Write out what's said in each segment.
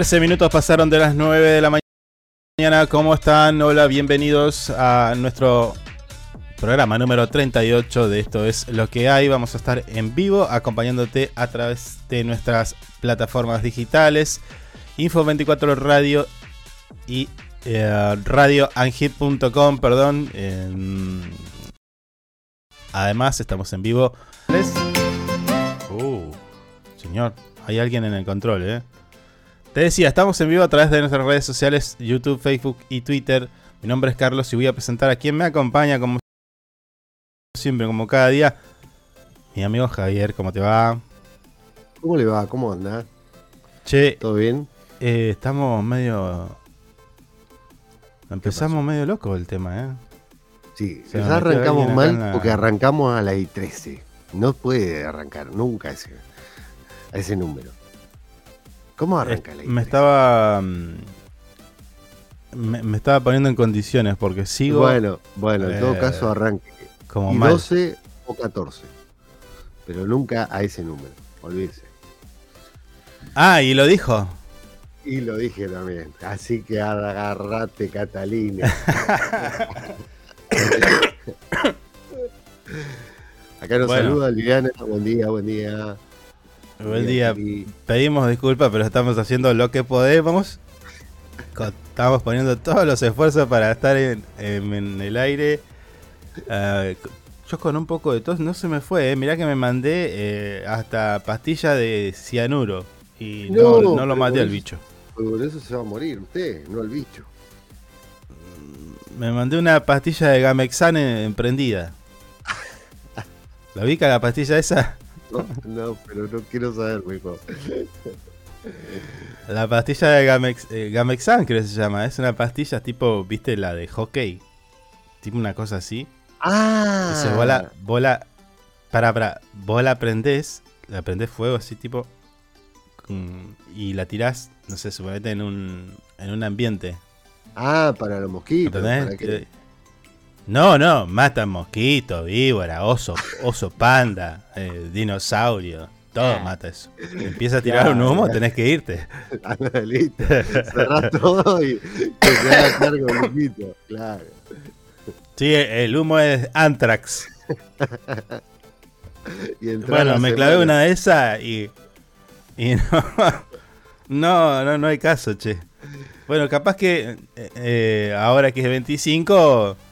13 minutos pasaron de las 9 de la mañana. ¿Cómo están? Hola, bienvenidos a nuestro programa número 38 de Esto es lo que hay. Vamos a estar en vivo acompañándote a través de nuestras plataformas digitales. Info24 Radio y eh, perdón. Además, estamos en vivo. Uh, señor, hay alguien en el control, ¿eh? Te decía, estamos en vivo a través de nuestras redes sociales, YouTube, Facebook y Twitter. Mi nombre es Carlos y voy a presentar a quien me acompaña como siempre, como cada día. Mi amigo Javier, ¿cómo te va? ¿Cómo le va? ¿Cómo anda? Che, ¿Todo bien? eh, estamos medio... Empezamos medio loco el tema, ¿eh? Sí, Se arrancamos mal la- porque arrancamos a las I 13. No puede arrancar nunca ese, a ese número. ¿Cómo arranca Eh, la I me 13? estaba... mm, Me, me estaba poniendo en condiciones porque sigo Bueno, bueno, en todo Eh, caso arranque. como Y mal. 12 o 14. Pero nunca a ese número, olvídese. Ah, y lo dijo. Y lo dije también. Así que agarrate, Catalina. Acá nos Bueno. saluda Liliana. Buen día, buen día. Buen día. Y- Pedimos disculpas, pero estamos haciendo lo que podemos. Estamos poniendo todos los esfuerzos para estar en, en- en el aire. Ah, yo con un poco de tos no se me fue. Eh. Mirá que me mandé eh, hasta pastilla de cianuro. Y no, No, no lo maté al eso- bicho. Por eso se va a morir usted, no el bicho. Me mandé una pastilla de Gamexan en- emprendida. ¿La ubica la pastilla esa? No, pero no quiero saber mejor. La pastilla de Gamex, eh, Gamexan creo que se llama. Es una pastilla tipo, viste, la de hockey. Tipo una cosa así. Ah, Dice, vos la, vos la- para, para, vos la prendés, la prendés fuego así tipo, y la tirás, no sé, suponete en un, en un ambiente. ah, para los mosquitos. ¿Entendés? para que- Eh, No, no, matan mosquitos, víbora, oso, oso panda, eh, dinosaurio, todo mata eso. Empieza a tirar un humo, tenés que irte. Ah, listo. Cerrás todo y que se haga cargo el mosquito. Claro. Sí, el humo es Anthrax. Y entrar a Bueno, me clavé semana. una de esas y. Y no. No, no, no hay caso, che. Bueno, capaz que eh, eh, ahora que es 25 y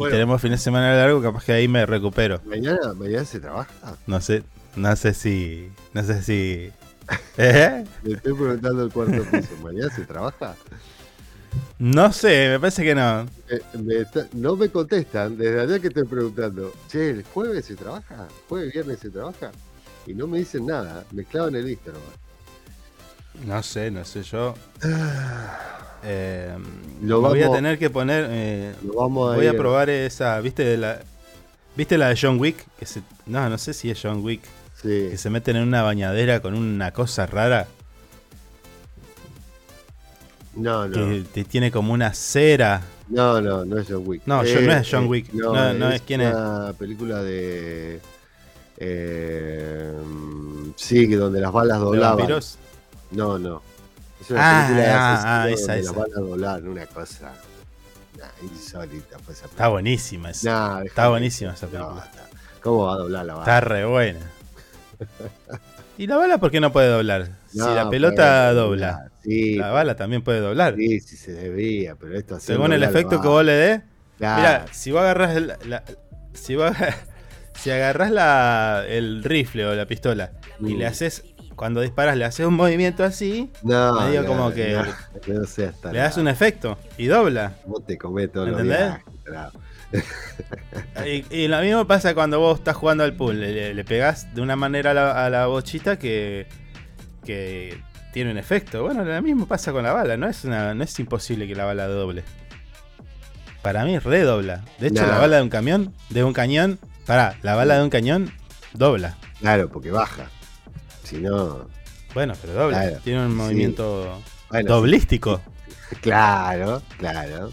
Bueno. tenemos fin de semana largo, capaz que ahí me recupero. Mañana, mañana se trabaja. No sé, no sé si. No sé si. ¿Eh? Le estoy preguntando el cuarto piso. ¿Mañana se trabaja? No sé, me parece que no. Eh, me está- no me contestan desde allá que estoy preguntando. Che, ¿el jueves se trabaja? ¿Jueves, viernes se trabaja? Y no me dicen nada. Me clavan el nomás. No sé, no sé yo. Eh, Lo voy a tener que poner. eh, Lo vamos a voy a probar esa. ¿Viste de la. ¿Viste la de John Wick? Que se, no, no sé si es John Wick. Sí. Que se meten en una bañadera con una cosa rara. No, no. Que te tiene como una cera. No, no, no es John Wick. No, yo- no es John Wick. No, no es- ¿quién es? una película de. eh, sí, que donde las balas de doblaban. vampiros. No, no. Es una Ah, película ah, donde esa, las esa. balas doblaban, una cosa nah, insólita. Fue esa Está buenísima esa. Nah, Está buenísima esa No, película. está- ¿Cómo va a doblar la bala? Está re buena. ¿Y la bala por qué no puede doblar? si la pelota dobla, Sí, la bala también puede doblar. sí, sí se debía, pero esto así Según el doblar efecto la que vos le des. Claro. Mira, si vos agarras el, la- si vos si agarras la, el rifle o la pistola y Mm. le haces cuando disparas le haces un movimiento así, no, medio no, como que no, no seas tan le das un efecto y dobla. Vos te comés todos los ¿Entendés? claro. Y, y lo mismo pasa cuando vos estás jugando al pool, le, le pegás de una manera a la, a la bochita que que tiene un efecto. Bueno, lo mismo pasa con la bala, no es, una, no es imposible que la bala doble. Para mí redobla. De hecho, No. la bala de un camión, de un cañón, pará, la bala de un cañón dobla. Claro, porque baja. Si no. Bueno, pero. Claro, Tiene un sí. movimiento Bueno, doblístico. Claro, claro.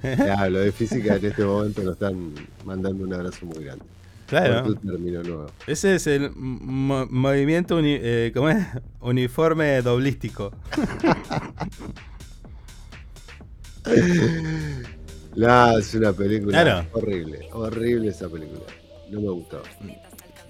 Claro, lo de física en este momento nos están mandando un abrazo muy grande. Claro. Nuevo. Ese es el mo- movimiento uni- eh, ¿cómo es? uniforme doblístico. No, es una película Claro. horrible. Horrible esa película. No me gustó.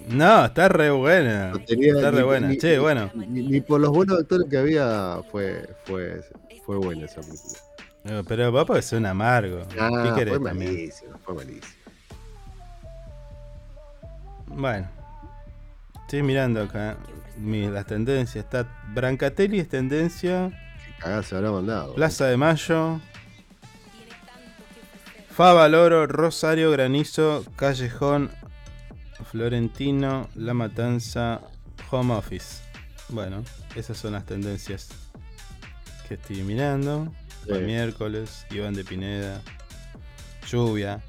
No, está re buena. Tenía Está ni- re buena. ni- Che, bueno. Ni, ni por los buenos actores que había fue, fue, fue buena esa película. No, Pero porque es un amargo. Ah, ¿Qué querés fue malísimo, fue malísimo. Bueno. Estoy mirando acá mi- las tendencias. Está Brancatelli es tendencia. Cagada se habrá mandado. Plaza de Mayo. Favaloro, Rosario, Granizo, Callejón, Florentino, La Matanza, Home Office. Bueno, esas son las tendencias que estoy mirando. Sí, El miércoles, Iván de Pineda, lluvia.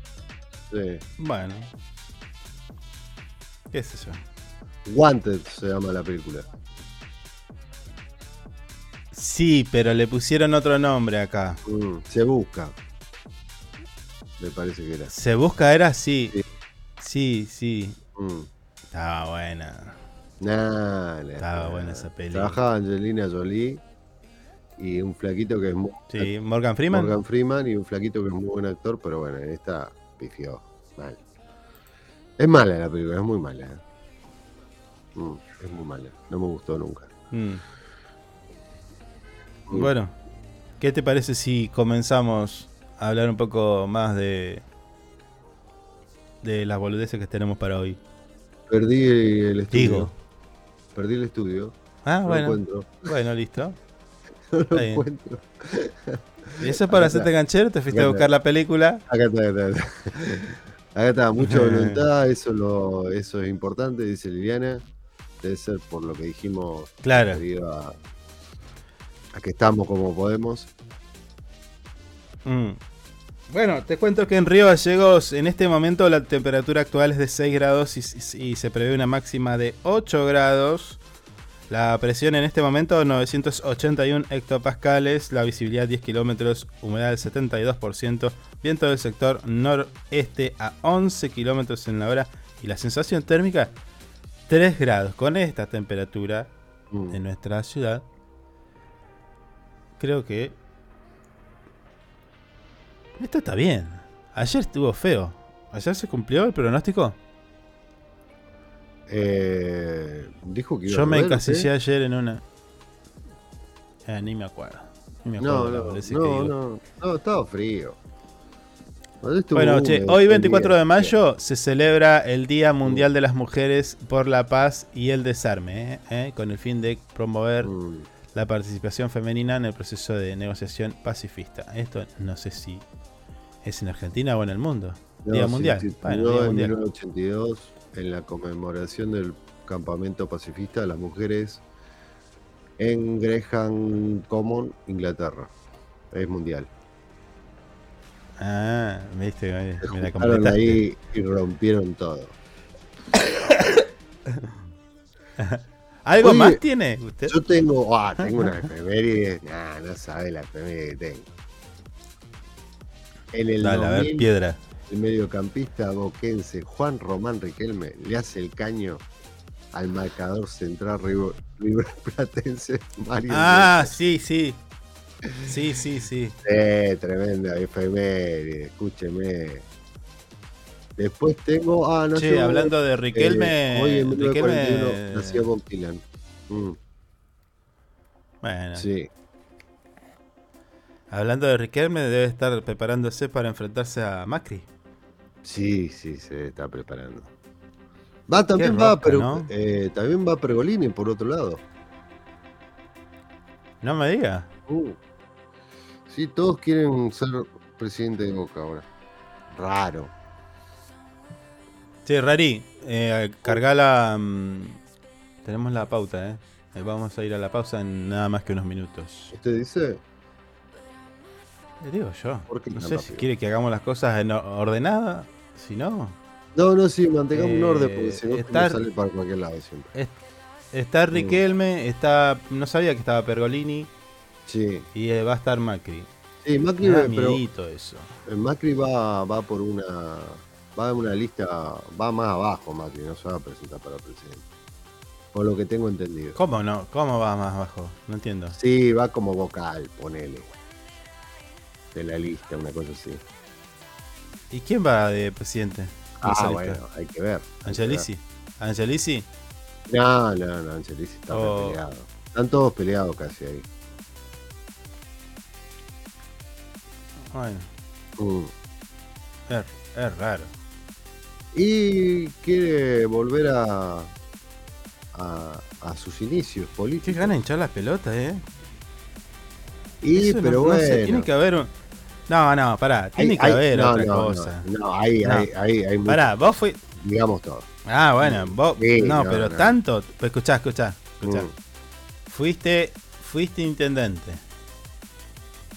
sí. Bueno, qué sé yo. Wanted se llama la película. Sí, pero le pusieron otro nombre acá. Mm, se busca. Me parece que era. Se busca, era. Sí. Sí, sí. Mm. Estaba buena. Nah, Estaba buena esa peli. Trabajaba Angelina Jolie y un flaquito que es muy Sí, Morgan Freeman. Morgan Freeman y un flaquito que es muy buen actor, pero bueno, en esta pifió mal. Es mala la película, es muy mala. Mm, es muy mala, no me gustó nunca. Mm. Bueno, ¿qué te parece si comenzamos a hablar un poco más de de las boludeces que tenemos para hoy? Perdí el estudio. Digo. Perdí el estudio. Ah, no bueno, encuentro. bueno, listo. No lo encuentro. ¿Y eso es para Acá hacerte está. canchero? ¿Te fuiste Acá a buscar la película? Acá está, acá está. Acá está, mucha voluntad, eso, lo, eso es importante, dice Liliana. Debe ser por lo que dijimos Claro. a, a que estamos como podemos. Mm. Bueno, te cuento que en Río Gallegos en este momento la temperatura actual es de 6 grados y, y se prevé una máxima de 8 grados. La presión en este momento 981 hectopascales, la visibilidad 10 kilómetros, humedad del 72%, viento del sector noreste a 11 kilómetros en la hora y la sensación térmica 3 grados. Con esta temperatura Mm. en nuestra ciudad, creo que esto está bien. Ayer estuvo feo. ¿Ayer se cumplió el pronóstico? Eh, dijo que iba Yo a me encasillé ¿eh? ayer en una. Eh, ni me acuerdo. Ni me acuerdo No, no, no, no, no, estaba frío. Bueno, che, hoy fue 24 de mayo se celebra el Día Mundial de las Mujeres por la Paz y el Desarme, ¿eh? ¿Eh? con el fin de promover Mm. la participación femenina en el proceso de negociación pacifista. Esto no sé si es en Argentina o en el mundo. No, Día Mundial. sí, Bueno, tiró Día en Mundial. 1982, en la conmemoración del campamento pacifista de las mujeres en Gresham Common, Inglaterra. Es mundial. Ah, viste, me, Se me la completaste. ahí y rompieron todo. ¿Algo Oye, más tiene usted? Yo tengo, ah, tengo una efeméride. Nah, no sabe la efeméride que tengo. En el Dale, a ver, 2000, piedra. el mediocampista boquense Juan Román Riquelme le hace el caño al marcador central River, River Platense Mario Ah, sí, sí. Sí, sí, sí. Eh, tremenda efeméride, escúcheme. Después tengo, ah, no Che, hablando de eh, Riquelme. hoy en 1941 Riquelme. nació Bob Dylan. Mm, Bueno, sí, hablando de Riquelme, debe estar preparándose para enfrentarse a Macri. sí, sí, se está preparando. Va, también va, pero ¿no? eh, también va Pergolini por otro lado. No me diga. Uh, sí, todos quieren ser presidente de Boca ahora. Raro. Che, Rari, eh, cargá la. mm, tenemos la pauta. Eh, Vamos a ir a la pausa en nada más que unos minutos. ¿Usted dice? Le digo yo. ¿Por qué No sé si quiere que hagamos las cosas en or- ordenada. Si no, No, no, sí, mantengamos un Eh, orden porque si no estar- sale para cualquier lado siempre. es- está Riquelme, está. No sabía que estaba Pergolini Sí, y eh, va a estar Macri. sí, Macri, da pero eso. eh, Macri va, va por una. Va en una lista, va más abajo Macri, no se va a presentar para presidente. Por lo que tengo entendido. ¿Cómo no? ¿Cómo va más abajo? No entiendo. Sí, va como vocal, ponele. De la lista, una cosa así. ¿Y quién va de presidente? de Ah, bueno, hay que ver. Angelici. Angelici. No, no, no, Angelici está Oh. peleado. Están todos peleados casi ahí. Bueno, Mm. es, es raro. Y quiere volver a, a, a sus inicios Qué políticos. gana de hinchar las pelotas, eh. Y, Eso pero no bueno. tiene que haber un. No, no, pará, tiene Hay- que hay- haber no, otra no, no, cosa. No, ahí, No. ahí, ahí, hay mucho, Pará, vos fui. digamos todo. Ah, bueno, vos. Sí, no, pero tanto. Escuchá, escuchá, escuchá. Mm, Fuiste. Fuiste intendente.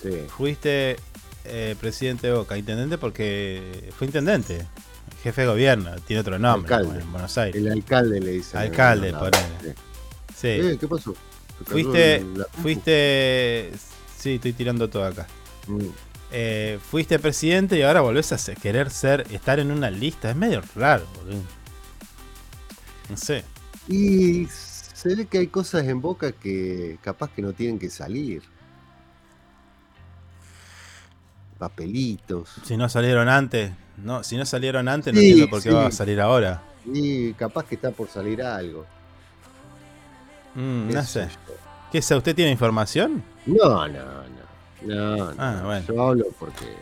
sí. Fuiste eh, presidente de Boca. Intendente porque. Fue intendente. Jefe de gobierno. Tiene otro nombre. Alcalde. en Buenos Aires. El alcalde le dice. Alcalde, ponele. Sí. Eh, ¿Qué pasó? ¿Te cayó Fuiste. Fuiste. Sí, estoy tirando todo acá. Mm. Eh, fuiste presidente y ahora volvés a ser- querer ser, estar en una lista. Es medio raro, boludo. No sé. Y se ve que hay cosas en boca que capaz que no tienen que salir. Papelitos. Si no salieron antes, no, si no salieron antes, no entiendo por qué sí. va a salir ahora. Y capaz que está por salir algo. Mm, no sé sé. ¿Qué es? ¿Usted tiene información? No, no, no. No, no. Ah, bueno. Yo hablo porque.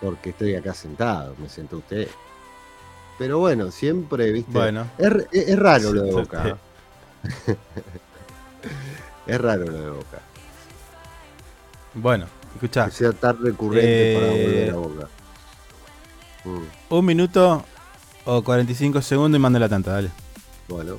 Porque estoy acá sentado, me sentó usted. Pero bueno, siempre, viste. Bueno. Es, r- es- es raro lo de boca. ¿eh? es raro lo de boca. Bueno, escuchá. Que sea tan recurrente para Eh, volver a boca. Mm, Un minuto o 45 segundos y mande la tanta, dale. bueno.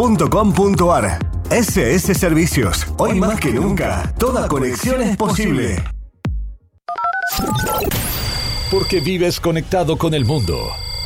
www.ssservicios.com.ar. SS Servicios. Hoy más que nunca, toda conexión es posible. Porque vives conectado con el mundo.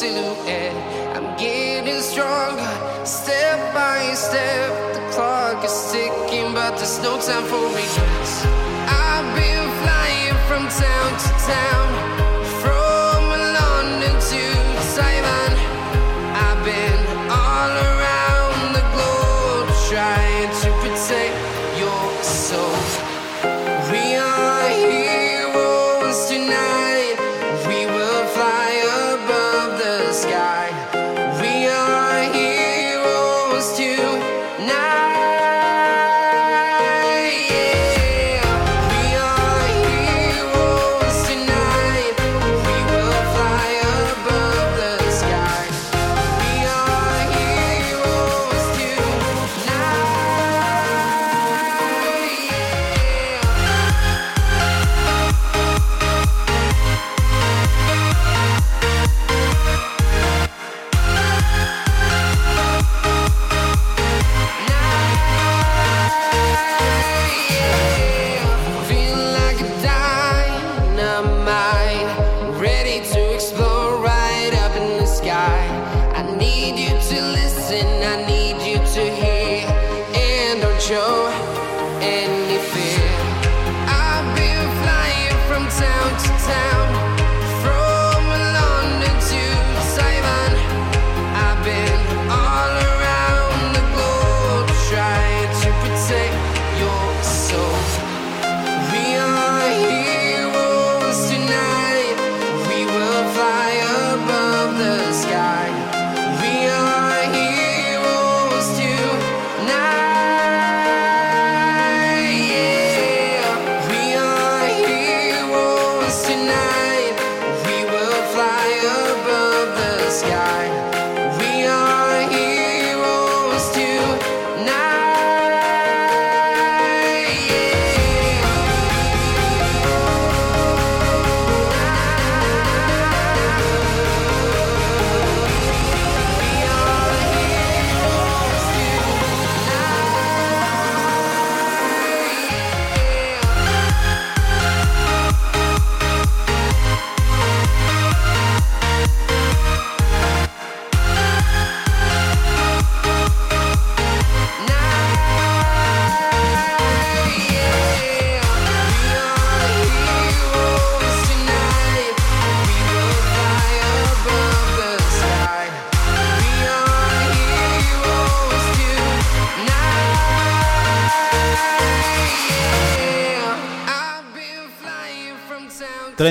Silhouette. I'm getting stronger, step by step. The clock is ticking, but there's no time for regrets. I've been flying from town to town,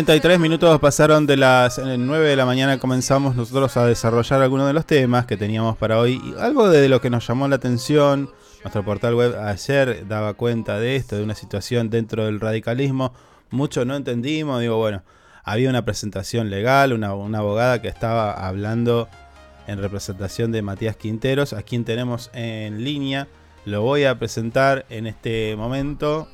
33 minutos pasaron de las 9 de la mañana. Comenzamos nosotros a desarrollar algunos de los temas que teníamos para hoy. Algo de lo que nos llamó la atención, nuestro portal web ayer daba cuenta de esto, de una situación dentro del radicalismo. Mucho no entendimos. Digo, bueno, había una presentación legal, una, una abogada que estaba hablando en representación de Matías Quinteros, a quien tenemos en línea. Lo voy a presentar en este momento.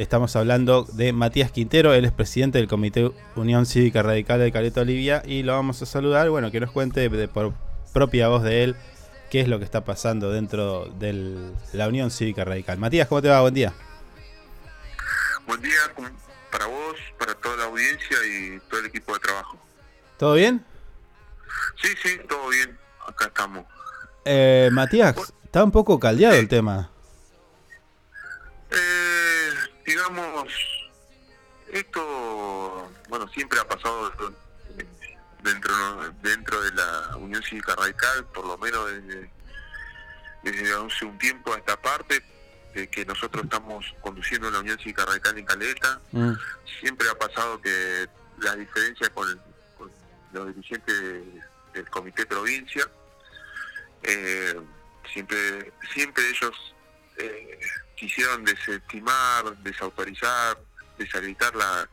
Estamos hablando de Matías Quintero, él es presidente del Comité Unión Cívica Radical de Caleta Olivia y lo vamos a saludar, bueno, que nos cuente de, por propia voz de él qué es lo que está pasando dentro de la Unión Cívica Radical. Matías, ¿cómo te va? Buen día. Buen día para vos, para toda la audiencia y todo el equipo de trabajo. ¿Todo bien? Sí, sí, todo bien. Acá estamos. Eh, Matías, está un poco caldeado el tema. Eh, digamos, esto, bueno, siempre ha pasado dentro dentro de la Unión Cívica Radical, por lo menos desde, desde hace un tiempo a esta parte, de que nosotros estamos conduciendo la Unión Cívica Radical en Caleta. Mm. Siempre ha pasado que las diferencias con, con los dirigentes del Comité Provincia, eh, siempre, siempre ellos eh, quisieron desestimar, desautorizar, deshabilitar la,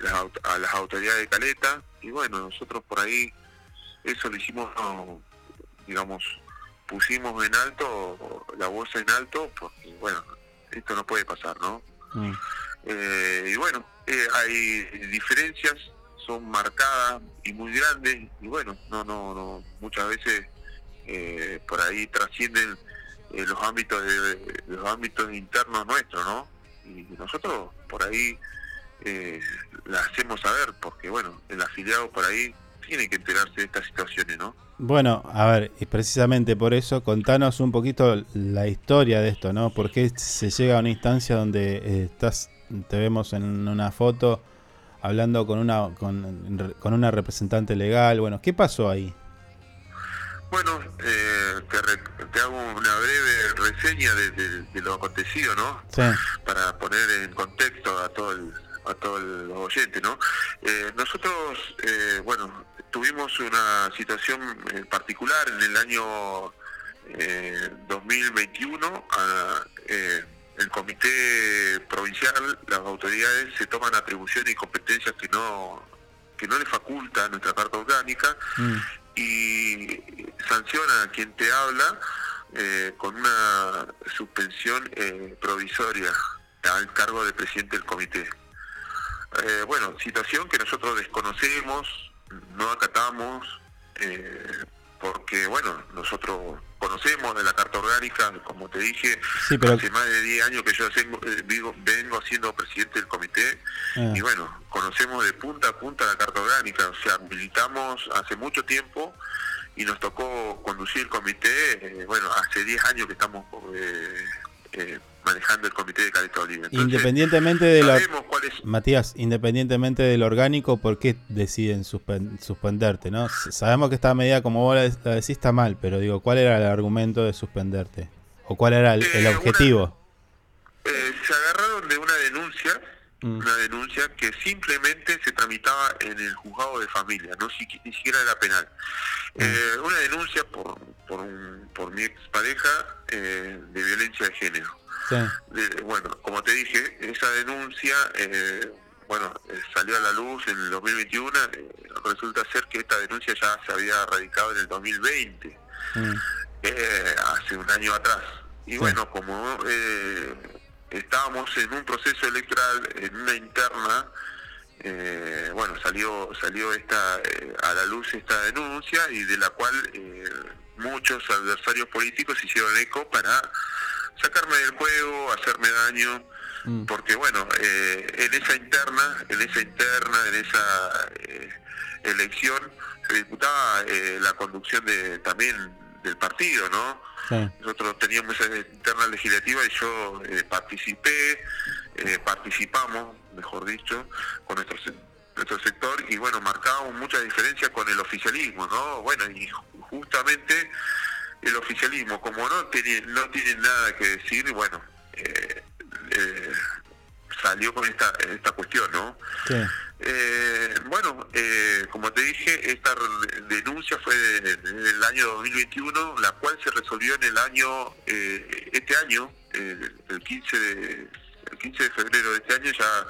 la- a las autoridades de Caleta y bueno, nosotros por ahí eso lo hicimos, no, digamos, pusimos en alto, la voz en alto, porque bueno, esto no puede pasar, ¿no? Mm. Eh, y bueno, eh, hay diferencias, son marcadas y muy grandes, y bueno, no, no, no, muchas veces eh, por ahí trascienden eh, los ámbitos de, los ámbitos internos nuestros, ¿no? Y nosotros por ahí eh, la hacemos saber, porque bueno, el afiliado por ahí tiene que enterarse de estas situaciones, ¿no? Bueno, a ver, y precisamente por eso, contanos un poquito la historia de esto, ¿no? ¿Por qué se llega a una instancia donde eh, estás, te vemos en una foto hablando con una con, con una representante legal? Bueno, ¿qué pasó ahí? Bueno, eh, te, re- te hago una breve reseña de, de- de lo acontecido, ¿no? Sí. Para poner en contexto a todo el, a todo el oyente, ¿no? Eh, nosotros, eh, bueno, tuvimos una situación particular en el año eh, 2021. ah, eh, el comité provincial, las autoridades se toman atribuciones y competencias que no que no le faculta a nuestra carta orgánica y sanciona a quien te habla eh, con una suspensión eh, provisoria al cargo de presidente del comité. Eh, bueno, situación que nosotros desconocemos, no acatamos, eh, porque bueno, nosotros conocemos de la carta orgánica, como te dije, Sí, pero- hace más de 10 años que yo eh, vivo- vengo siendo presidente del comité Ah. y bueno, conocemos de punta a punta la carta orgánica, o sea, militamos hace mucho tiempo y nos tocó conducir el comité, eh, bueno, hace 10 años que estamos eh, eh, manejando el comité de. Entonces, Independientemente de la... Matías, independientemente del orgánico, ¿por qué deciden suspen- suspenderte? ¿no? Sabemos que esta medida, como vos la de- la decís, está mal, pero digo, ¿cuál era el argumento de suspenderte? ¿O cuál era el, el Eh, objetivo? Eh, se agarraron de una denuncia, Mm. una denuncia que simplemente se tramitaba en el juzgado de familia, no si- ni siquiera era penal. Mm. Eh, una denuncia por, por, un- por mi expareja eh, de violencia de género. Sí. De- bueno, como te dije, esa denuncia, eh, bueno, eh, salió a la luz en el 2021, eh, resulta ser que esta denuncia ya se había radicado en el 2020 Mm. eh, hace un año atrás. Y bueno, como eh, estábamos en un proceso electoral, en una interna, eh, bueno, salió salió esta eh, a la luz esta denuncia y de la cual eh, muchos adversarios políticos hicieron eco para sacarme del juego, hacerme daño, Mm. porque bueno, eh, en esa interna, en esa interna, en esa eh, elección se disputaba eh, la conducción de también del partido, ¿no? Sí. Nosotros teníamos esa interna legislativa y yo eh, participé, eh, participamos, mejor dicho, con nuestro, se- nuestro sector y bueno, marcábamos mucha diferencia con el oficialismo, ¿no? Bueno, y ju- justamente el oficialismo, como no tiene, no tiene nada que decir, bueno, eh, eh, salió con esta, esta cuestión, ¿no? Sí. Eh, bueno, eh, como te dije, esta denuncia fue de- de- del año 2021, la cual se resolvió en el año, eh, este año, el 15 de el 15 de febrero de este año ya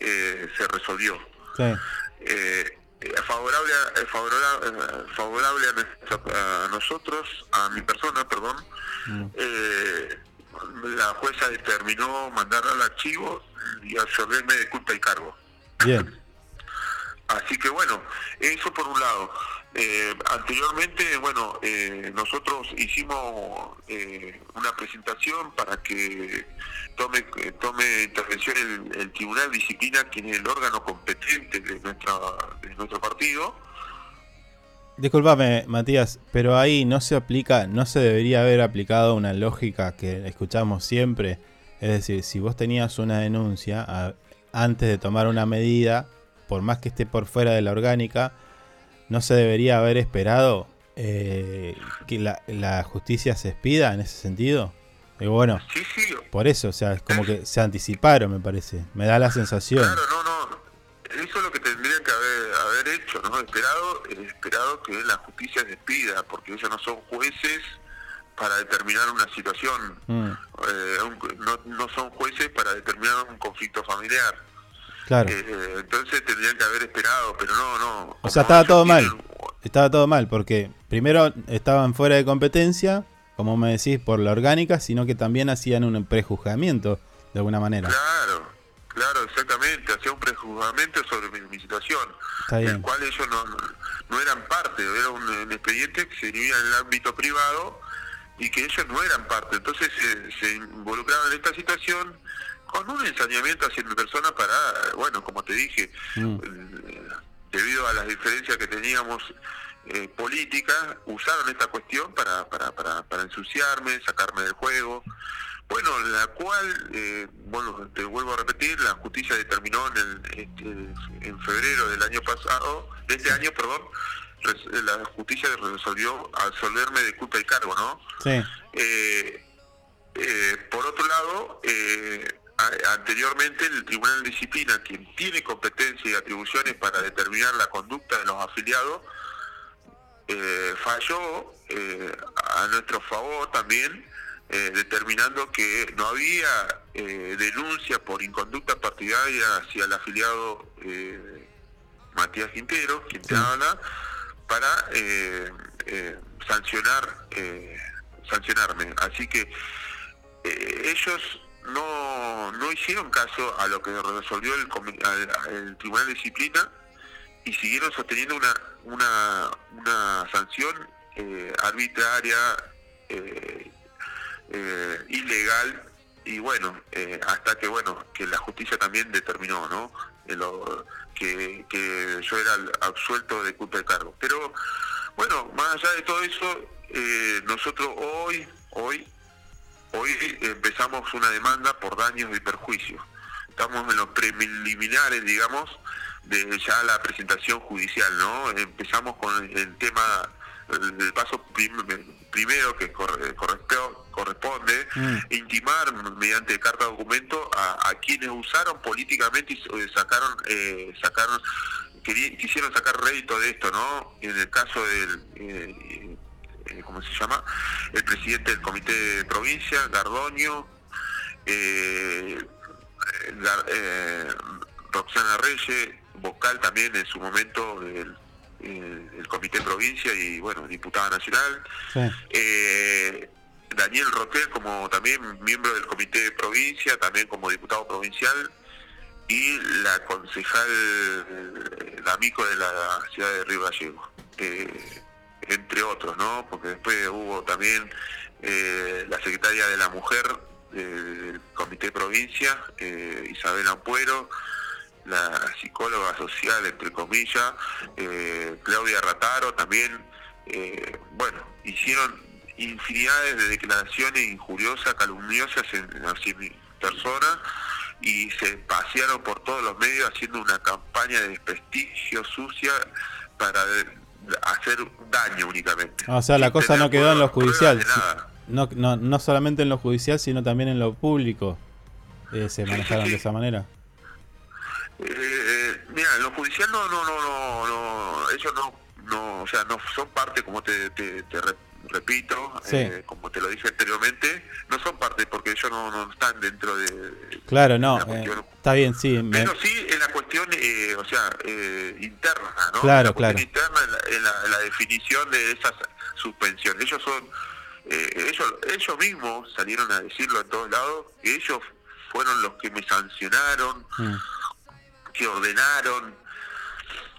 eh, se resolvió. Sí. Eh, favorable a, eh, favorable, eh, favorable a, a nosotros, a mi persona, perdón, Mm. eh, la jueza determinó mandar al archivo y absolverme de culpa y cargo. Bien. Así que bueno, eso por un lado. Eh, anteriormente, bueno, eh, nosotros hicimos eh, una presentación para que tome tome intervención el, el Tribunal Disciplina, quien es el órgano competente de, nuestra, de nuestro partido. Disculpame, Matías, pero ahí no se aplica, no se debería haber aplicado una lógica que escuchamos siempre. Es decir, si vos tenías una denuncia antes de tomar una medida, por más que esté por fuera de la orgánica, no se debería haber esperado eh, que la, la justicia se expida en ese sentido. Y bueno, Sí, sí, por eso, o sea, es como que se anticiparon, me parece. Me da la sensación. Claro, no, no. Eso es lo que tendrían que haber, haber hecho, ¿no? Esperado, eh, esperado que la justicia despida, porque ellos no son jueces para determinar una situación, Mm, eh, un- no, no son jueces para determinar un conflicto familiar. Claro. Eh, entonces tendrían que haber esperado, pero no, no. O sea, estaba todo mal. Estaba todo mal, porque primero estaban fuera de competencia, como me decís, por la orgánica, sino que también hacían un prejuzgamiento, de alguna manera. Claro, claro, exactamente. Hacía un prejuzgamiento sobre mi, mi situación, del cual ellos no, no eran parte, era un, un expediente que se vivía en el ámbito privado y que ellos no eran parte. Entonces se, se involucraban en esta situación con un ensañamiento hacia mi persona para, bueno, como te dije, Mm, eh, debido a las diferencias que teníamos eh, políticas, usaron esta cuestión para, para, para, para ensuciarme, sacarme del juego. Bueno, la cual, eh, bueno, te vuelvo a repetir, la justicia determinó en, el, este, en febrero del año pasado, de este año, perdón, res- la justicia resolvió absolverme de culpa y cargo, ¿no? sí, Eh, eh, por otro lado, eh, a- anteriormente el Tribunal de Disciplina, quien tiene competencia y atribuciones para determinar la conducta de los afiliados, eh, falló eh, a nuestro favor también, eh, determinando que no había denuncia por inconducta partidaria hacia el afiliado eh, Matías Quintero, quien te habla, para sancionar eh, sancionarme. Así que ellos no, no hicieron caso a lo que resolvió el, al- Tribunal de Disciplina y siguieron sosteniendo una una, una sanción eh, arbitraria, eh, eh, ilegal y bueno, eh, hasta que bueno que la justicia también determinó, ¿no? Que, que yo era el absuelto de culpa de cargo. Pero bueno, más allá de todo eso, eh, nosotros hoy, hoy, hoy empezamos una demanda por daños y perjuicios. Estamos en los preliminares, digamos, de ya la presentación judicial, ¿no? Empezamos con el tema, el, paso prim- primero que corre- corresponde, Mm. intimar mediante carta documento a, a quienes usaron políticamente y eh, sacaron, eh, sacaron quisieron sacar rédito de esto, ¿no? En el caso del, eh, eh, ¿cómo se llama? El presidente del comité de provincia, Gardoño, eh, eh, Gar- Roxana Reyes, vocal también en su momento del, eh, comité de provincia y, bueno, diputada nacional. sí. Daniel Rotel como también miembro del comité de provincia, también como diputado provincial, y la concejal D'Amico de la ciudad de Río Gallego, eh, entre otros, ¿no? Porque después hubo también eh, la secretaria de la mujer del comité provincia, eh, Isabel Ampuero, la psicóloga social, entre comillas, eh, Claudia Rataro también, eh, bueno, hicieron infinidades de declaraciones injuriosas, calumniosas en, hacia mi persona y se pasearon por todos los medios haciendo una campaña de desprestigio sucia para hacer daño únicamente. Ah, O sea, la Sin cosa no quedó en lo judicial. No, no, no solamente en lo judicial, sino también en lo público. eh, se manejaron de esa manera. Eh, mira, en lo judicial no, no, no, no, no, ellos no, no, o sea, no son parte, como te, te, te repito, Sí. eh, como te lo dije anteriormente, no son parte porque ellos no, no están dentro de... Claro, no, eh, está bien, sí. me- Pero sí en la cuestión, eh, o sea, eh, interna, ¿no? Claro, la claro. interna en la, en la- en la definición de esas suspensiones. Ellos son, eh, ellos, ellos mismos salieron a decirlo en todos lados, que ellos fueron los que me sancionaron, Mm. que ordenaron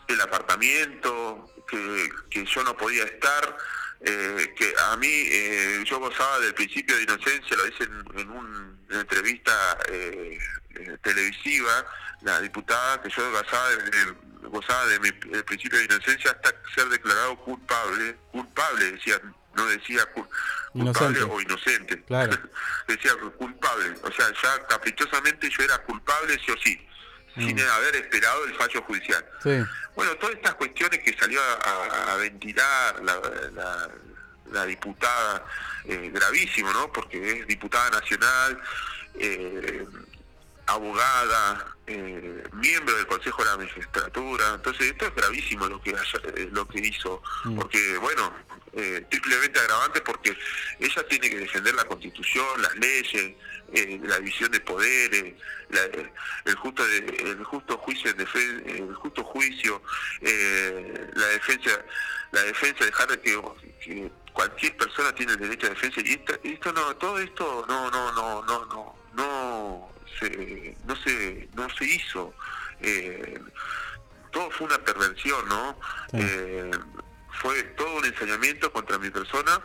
el apartamento, que, que yo no podía estar, eh, que a mí eh, yo gozaba del principio de inocencia, lo dice en, en un- una entrevista eh, eh, televisiva, la diputada, que yo gozaba de, de- gozaba de mi del principio de inocencia hasta ser declarado culpable, culpable decía, no decía cul- culpable Inocente. o inocente, Claro. decía culpable, o sea, ya caprichosamente yo era culpable sí o sí, sin Mm. haber esperado el fallo judicial. Sí. Bueno, todas estas cuestiones que salió a, ventilar la, la- la diputada, eh, gravísimo, ¿no? Porque es diputada nacional, eh, abogada, eh, miembro del Consejo de la Magistratura. Entonces, esto es gravísimo lo que lo que hizo, Mm. porque, bueno, eh, triplemente agravante porque ella tiene que defender la Constitución, las leyes, eh, la división de poderes, la- el justo de- el justo juicio en defen- el justo juicio, eh, la defensa la defensa dejar de que, que cualquier persona tiene el derecho a defensa y esta- esto no todo esto no no no no no no se no se no se hizo Eh, todo fue una perversión no Eh, fue todo un ensañamiento contra mi persona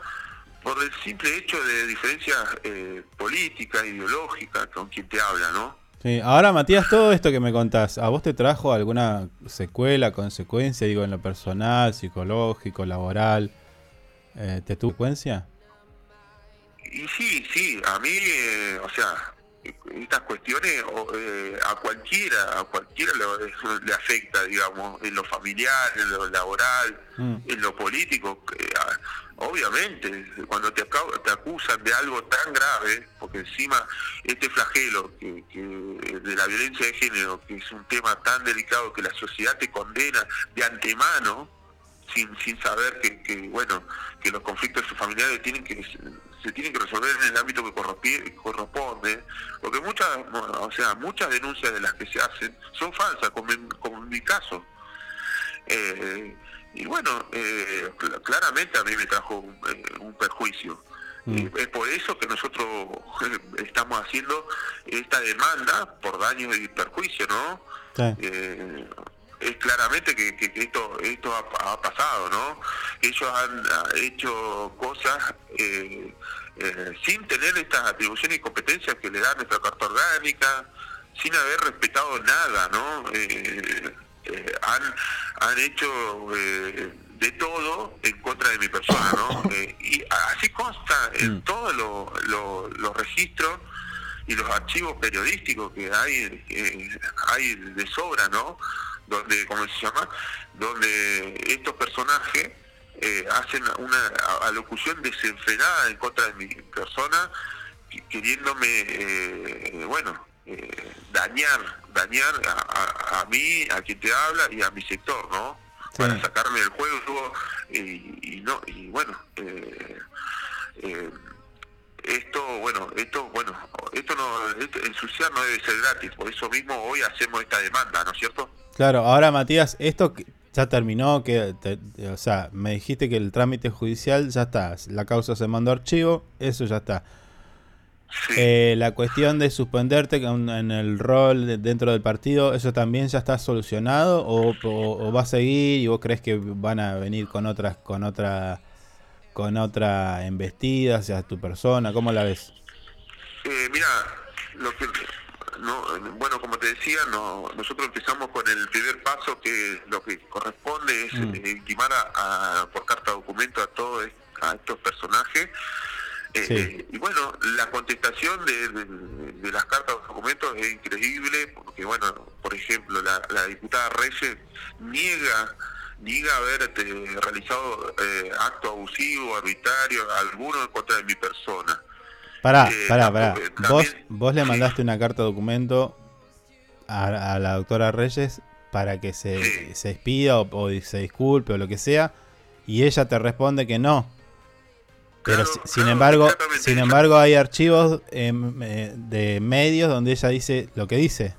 por el simple hecho de diferencias eh, políticas ideológicas con quien te habla no Sí, ahora Matías, todo esto que me contás, ¿a vos te trajo alguna secuela, consecuencia, digo, en lo personal, psicológico, laboral? Eh, ¿Te tuvo consecuencia? Y sí, sí, a mí, eh, o sea, estas cuestiones o, eh, a cualquiera, a cualquiera le, le afecta, digamos, en lo familiar, en lo laboral, Mm. en lo político. obviamente, cuando te, te acusan de algo tan grave, porque encima este flagelo que, que de la violencia de género, que es un tema tan delicado que la sociedad te condena de antemano, sin, sin saber que, que, bueno que los conflictos familiares tienen que se tienen que resolver en el ámbito que corresponde porque muchas o sea muchas denuncias de las que se hacen son falsas como en, como en mi caso. Eh, y bueno eh, cl- claramente a mí me trajo un, eh, un perjuicio. Eh, es por eso que nosotros estamos haciendo esta demanda por daños y perjuicio no Sí. eh, es claramente que, que- que esto esto ha, ha pasado, ¿no? Ellos han ah, hecho cosas eh, eh, sin tener estas atribuciones y competencias que le da nuestra carta orgánica, sin haber respetado nada, ¿no? Eh, eh, han, han hecho eh, de todo en contra de mi persona, ¿no? Eh, y así consta en todos lo- lo- los registros y los archivos periodísticos que hay eh, hay de sobra, ¿no? Donde, ¿cómo se llama? Donde estos personajes eh, hacen una alocución desenfrenada en contra de mi persona, queriéndome, eh, bueno, eh, dañar, dañar a, a- a mí, a quien te habla y a mi sector, ¿no? Para sacarme del juego y, y no y bueno. eh, eh, esto bueno esto bueno esto no esto- ensuciar no debe ser gratis por eso mismo hoy hacemos esta demanda no es cierto Claro, ahora Matías, esto ya terminó, que te- o sea, me dijiste que el trámite judicial ya está, la causa se mandó a archivo, eso ya está. Eh, la cuestión de suspenderte en el rol de- dentro del partido, ¿eso también ya está solucionado o, o- o va a seguir y vos crees que van a venir con otras, con otra, con otra embestida hacia tu persona? ¿Cómo la ves? Eh, mira lo que no, bueno como te decía no, nosotros empezamos con el primer paso que lo que corresponde es Mm. eh, intimar a, a- por carta documento a todos a estos personajes Eh, Sí. eh, y bueno, la contestación de, de- de las cartas de documentos es increíble, porque bueno, por ejemplo, la, la diputada Reyes niega niega haber realizado acto abusivo, arbitrario, alguno en contra de mi persona. Pará, Eh, pará, pará. Vos, vos le mandaste una carta documento a, a la doctora Reyes para que se, se despida o, o se disculpe o lo que sea, y ella te responde que no. Pero si- sin embargo, sin embargo hay archivos em, eh, de medios donde ella dice lo que dice.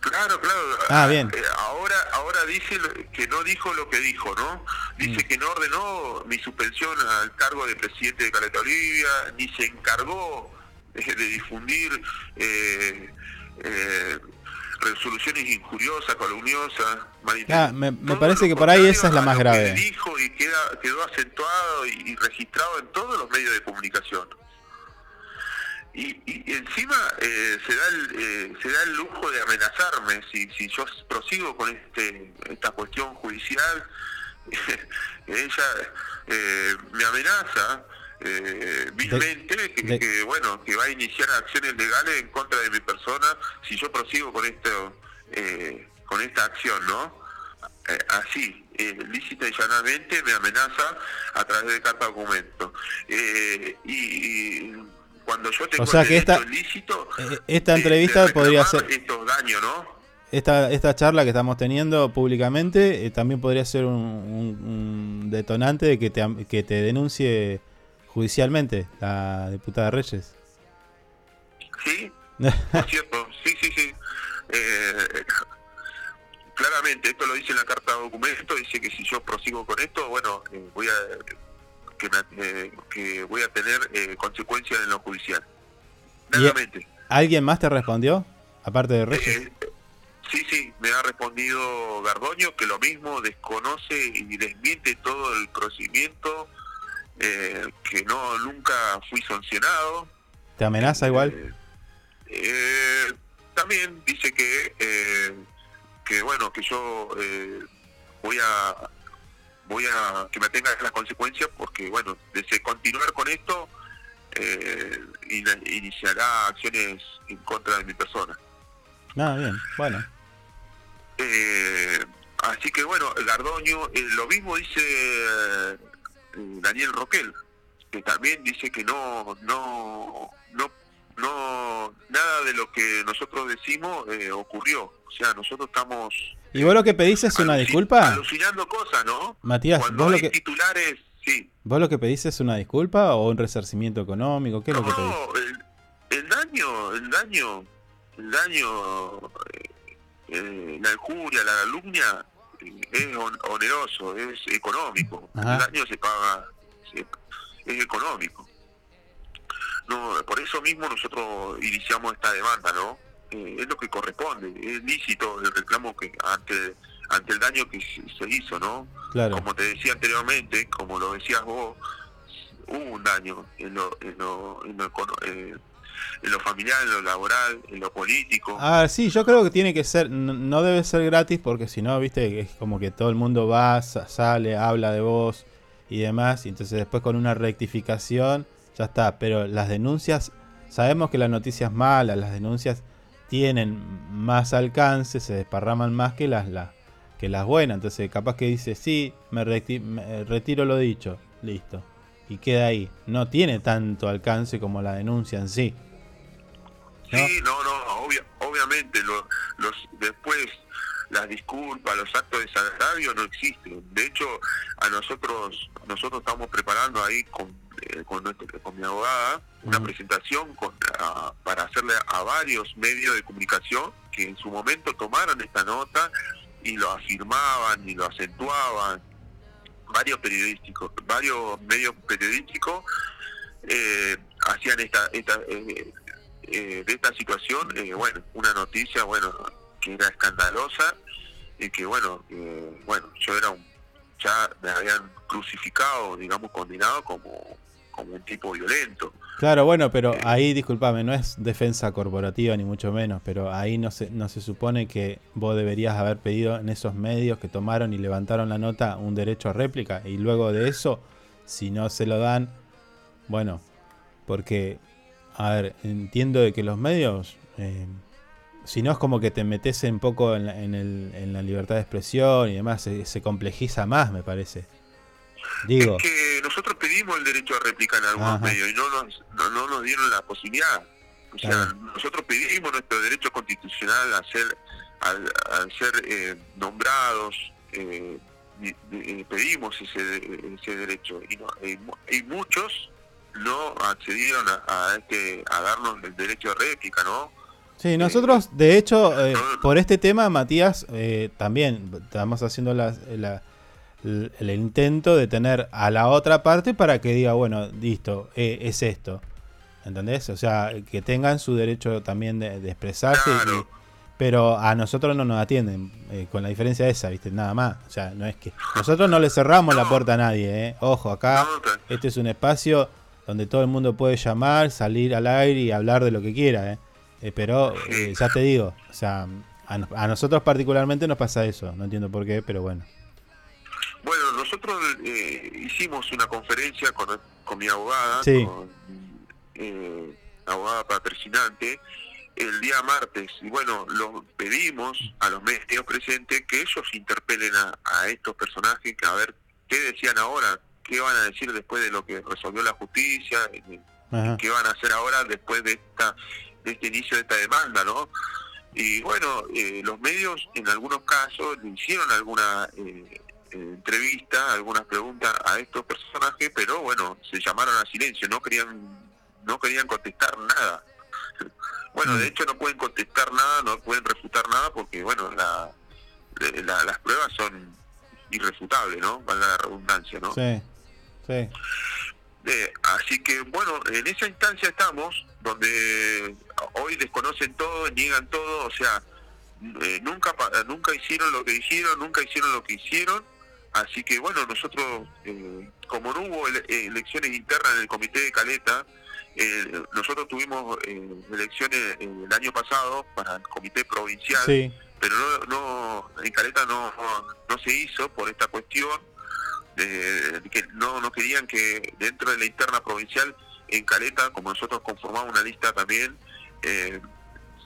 Claro, claro. Ah, bien. Eh, ahora, ahora dice que no dijo lo que dijo, ¿no? Mm. Dice que no ordenó mi suspensión al cargo de presidente de Caleta Olivia, ni se encargó eh, de difundir eh, eh, resoluciones injuriosas, calumniosas. Ah, me, me parece que por ahí esa es la más grave. dijo y queda, quedó acentuado y, y registrado en todos los medios de comunicación. Y, y- y encima eh, se da el, eh, se da el lujo de amenazarme. Si, si yo prosigo con este esta cuestión judicial ella eh, me amenaza. Eh, vilmente que, de- que, bueno que va a iniciar acciones legales en contra de mi persona si yo prosigo con esto eh, con esta acción no eh, así, eh, lícita y llanamente me amenaza a través de carta documento. Eh, y, y cuando yo tengo O sea que esta- lícito, Eh, Esta entrevista podría ser... estos daños, ¿no? Esta, esta charla que estamos teniendo públicamente eh, también podría ser un, un- un detonante de que te, que te denuncie judicialmente la diputada Reyes. Sí, por cierto, sí, sí, sí. Eh, claramente, esto lo dice en la carta de documento, dice que si yo prosigo con esto, bueno, eh, voy a que, me- eh, que voy a tener eh, consecuencias en lo judicial. ¿Y Claramente. ¿Alguien más te respondió? Aparte de Reyes. Eh, sí, sí, me ha respondido Gardoño que lo mismo desconoce y desmiente todo el procedimiento, eh, que no nunca fui sancionado. ¿Te amenaza igual? Eh, también dice que eh, que bueno que yo eh, voy a voy a que me tenga las consecuencias porque bueno desde continuar con esto eh, in- iniciará acciones en contra de mi persona Ah, bien, bueno. Eh, así que bueno, Gardoño, eh, lo mismo dice eh, Daniel Roquel, que también dice que no, no, no, no, nada de lo que nosotros decimos eh, ocurrió. O sea, nosotros estamos ¿Y vos lo que pedís es una disculpa? alucinando cosas, ¿no? Matías, Cuando vos lo que, titulares, sí. ¿vos lo que pedís es una disculpa o un resarcimiento económico? ¿Qué es lo que pedís? No, el, el daño, el daño, el daño, eh, eh, la injuria, la calumnia eh, es on- oneroso, es económico. Ajá. El daño se paga, se- es económico. No, por eso mismo nosotros iniciamos esta demanda, ¿no? Eh, es lo que corresponde, es lícito el reclamo que ante ante el daño que se- hizo, ¿no? Claro. Como te decía anteriormente, como lo decías vos, hubo un daño en lo, en lo, en lo, eh, en lo familiar, en lo laboral, en lo político. Ah, sí, yo creo que tiene que ser, no, no debe ser gratis porque si no, viste, es como que todo el mundo va, sa- sale, habla de vos y demás, y entonces después con una rectificación ya está, pero las denuncias, sabemos que las noticias malas, las denuncias tienen más alcance, se desparraman más que las, las que las buenas, entonces capaz que dice, sí, me, recti- me retiro lo dicho, listo, y queda ahí, no tiene tanto alcance como la denuncia en sí. Sí, no, no, obvia- obviamente lo- los después las disculpas, los actos de desagravio no existen. De hecho, a nosotros nosotros estamos preparando ahí con eh, con, nuestro- con mi abogada una presentación para hacerle a varios medios de comunicación que en su momento tomaron esta nota y lo afirmaban y lo acentuaban. Varios periodísticos, varios medios periodísticos eh, hacían esta, esta eh, eh, de esta situación, eh, bueno, una noticia, bueno, que era escandalosa y que, bueno, eh, bueno, yo era un, ya me habían crucificado, digamos, condenado como, un tipo violento. Claro, bueno, pero ahí, discúlpame, no es defensa corporativa ni mucho menos, pero ahí no se, no se supone que vos deberías haber pedido en esos medios que tomaron y levantaron la nota un derecho a réplica y luego de eso, si no se lo dan, bueno, porque, a ver, entiendo de que los medios, eh, si no es como que te metes un poco en la, en el- en la libertad de expresión y demás, se complejiza más, me parece. Digo, Es que nosotros pedimos el derecho a réplica en algunos Ajá. medios y no nos, no, no nos dieron la posibilidad. O sea, Claro. nosotros pedimos nuestro derecho constitucional a ser, al ser eh, nombrados, eh, y pedimos ese, ese derecho y, no- y y muchos no accedieron a, a este a darnos el derecho de réplica, ¿no? Sí, nosotros, de hecho, eh, por este tema, Matías, eh, también estamos haciendo la- la- el, el intento de tener a la otra parte para que diga, bueno, listo, eh, es esto. ¿Entendés? O sea, que tengan su derecho también de, de expresarse. y- pero a nosotros no nos atienden, eh, con la diferencia esa, ¿viste? Nada más. O sea, no es que. Nosotros no le cerramos la puerta a nadie, ¿eh? Ojo, acá, este es un espacio donde todo el mundo puede llamar, salir al aire y hablar de lo que quiera, ¿eh? Eh, pero eh, ya te digo, o sea, a, a nosotros particularmente nos pasa eso, no entiendo por qué, pero bueno. Bueno, nosotros eh, hicimos una conferencia con, con mi abogada, Sí. con eh, abogada patrocinante, el día martes. Y bueno, lo pedimos a los medios presentes que ellos interpelen a, a estos personajes, que a ver qué decían ahora, qué van a decir después de lo que resolvió la justicia, Ajá. qué van a hacer ahora después de esta de este inicio de esta demanda, ¿no? Y bueno, eh, los medios en algunos casos le hicieron alguna eh, entrevista, algunas preguntas a estos personajes, pero bueno, se llamaron a silencio, no querían no querían contestar nada. Bueno, de hecho no pueden contestar nada, no pueden refutar nada porque bueno, la, la- las pruebas son irrefutables, ¿no? Valga la redundancia, ¿no? Sí, sí. Eh, así que bueno, en esa instancia estamos, donde hoy desconocen todo, niegan todo, o sea, eh, nunca nunca hicieron lo que hicieron, nunca hicieron lo que hicieron, así que bueno, nosotros, eh, como no hubo ele- eh, elecciones internas en el comité de Caleta, eh, nosotros tuvimos eh, elecciones eh, el año pasado para el comité provincial, Sí. pero no, no en Caleta no, no, no se hizo por esta cuestión de, de que no, no querían que dentro de la interna provincial en Caleta, como nosotros conformamos una lista también, eh,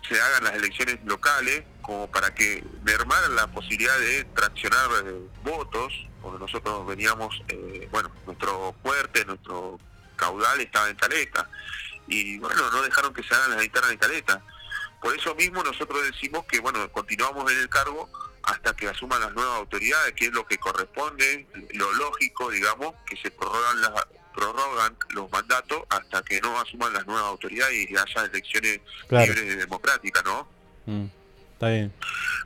se hagan las elecciones locales como para que mermaran la posibilidad de traccionar eh, votos, porque nosotros veníamos, eh, bueno, nuestro fuerte, nuestro caudal estaba en Caleta, y bueno, no dejaron que se hagan las internas en Caleta. Por eso mismo nosotros decimos que, bueno, continuamos en el cargo hasta que asuman las nuevas autoridades, que es lo que corresponde, lo lógico, digamos, que se prorrogan, las, prorrogan los mandatos hasta que no asuman las nuevas autoridades y haya elecciones Claro. libres y democráticas, ¿no? Mm, está bien.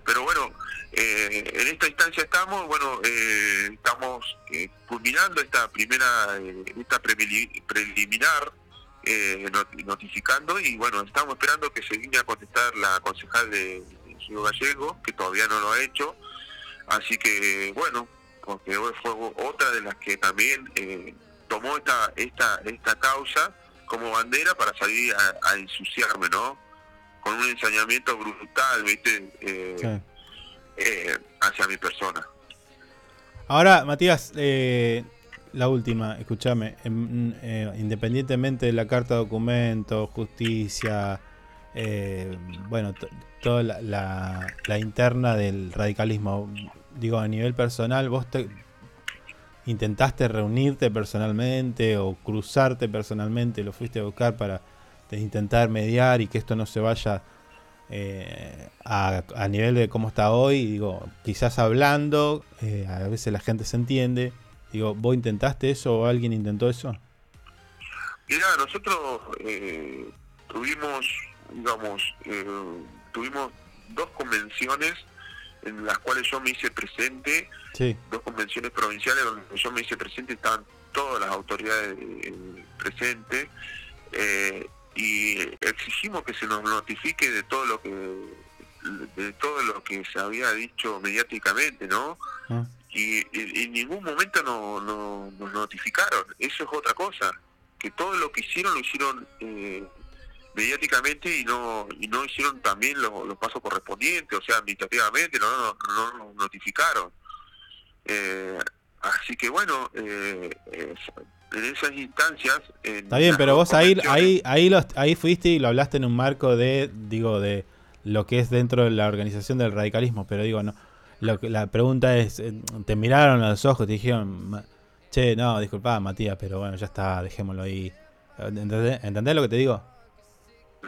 Pero bueno, eh, en esta instancia estamos, bueno, eh, estamos eh, culminando esta primera, eh, esta preliminar, eh, not- notificando y bueno, estamos esperando que se viniera a contestar la concejal de, de Ciudad Gallego, que todavía no lo ha hecho, así que bueno, porque hoy fue otra de las que también eh, tomó esta, esta, esta causa como bandera para salir a, a ensuciarme, ¿no? Con un ensañamiento brutal, ¿viste? Eh, Sí. eh, hacia mi persona. Ahora, Matías, eh, la última, escúchame, em, eh, independientemente de la carta de documento, justicia, eh, bueno, toda la, la- la interna del radicalismo, digo, a nivel personal, vos te intentaste reunirte personalmente o cruzarte personalmente, lo fuiste a buscar para te- intentar mediar y que esto no se vaya eh, a, a nivel de cómo está hoy, digo, quizás hablando, eh, a veces la gente se entiende. Digo, ¿vos intentaste eso o alguien intentó eso? Mira, nosotros eh, tuvimos, digamos, eh, tuvimos dos convenciones en las cuales yo me hice presente, Sí. dos convenciones provinciales donde yo me hice presente, estaban todas las autoridades eh, presentes, eh, y exigimos que se nos notifique de todo lo que de todo lo que se había dicho mediáticamente, ¿no? Ah. y en, en ningún momento no, no- nos notificaron. Eso es otra cosa, que todo lo que hicieron lo hicieron eh, mediáticamente y no y no hicieron también los, los pasos correspondientes, o sea, administrativamente, no, no, no nos notificaron. Eh, así que bueno, eh, eh, en esas instancias... en Está bien, pero vos ahí, ahí, ahí, los- ahí fuiste y lo hablaste en un marco de, digo, de lo que es dentro de la organización del radicalismo, pero digo, no. Lo que, la pregunta es, eh, te miraron a los ojos, te dijeron, "Ma- che, che, no, disculpa, Matías, pero bueno, ya está, dejémoslo ahí. ¿Entendés, ¿Entendés lo que te digo?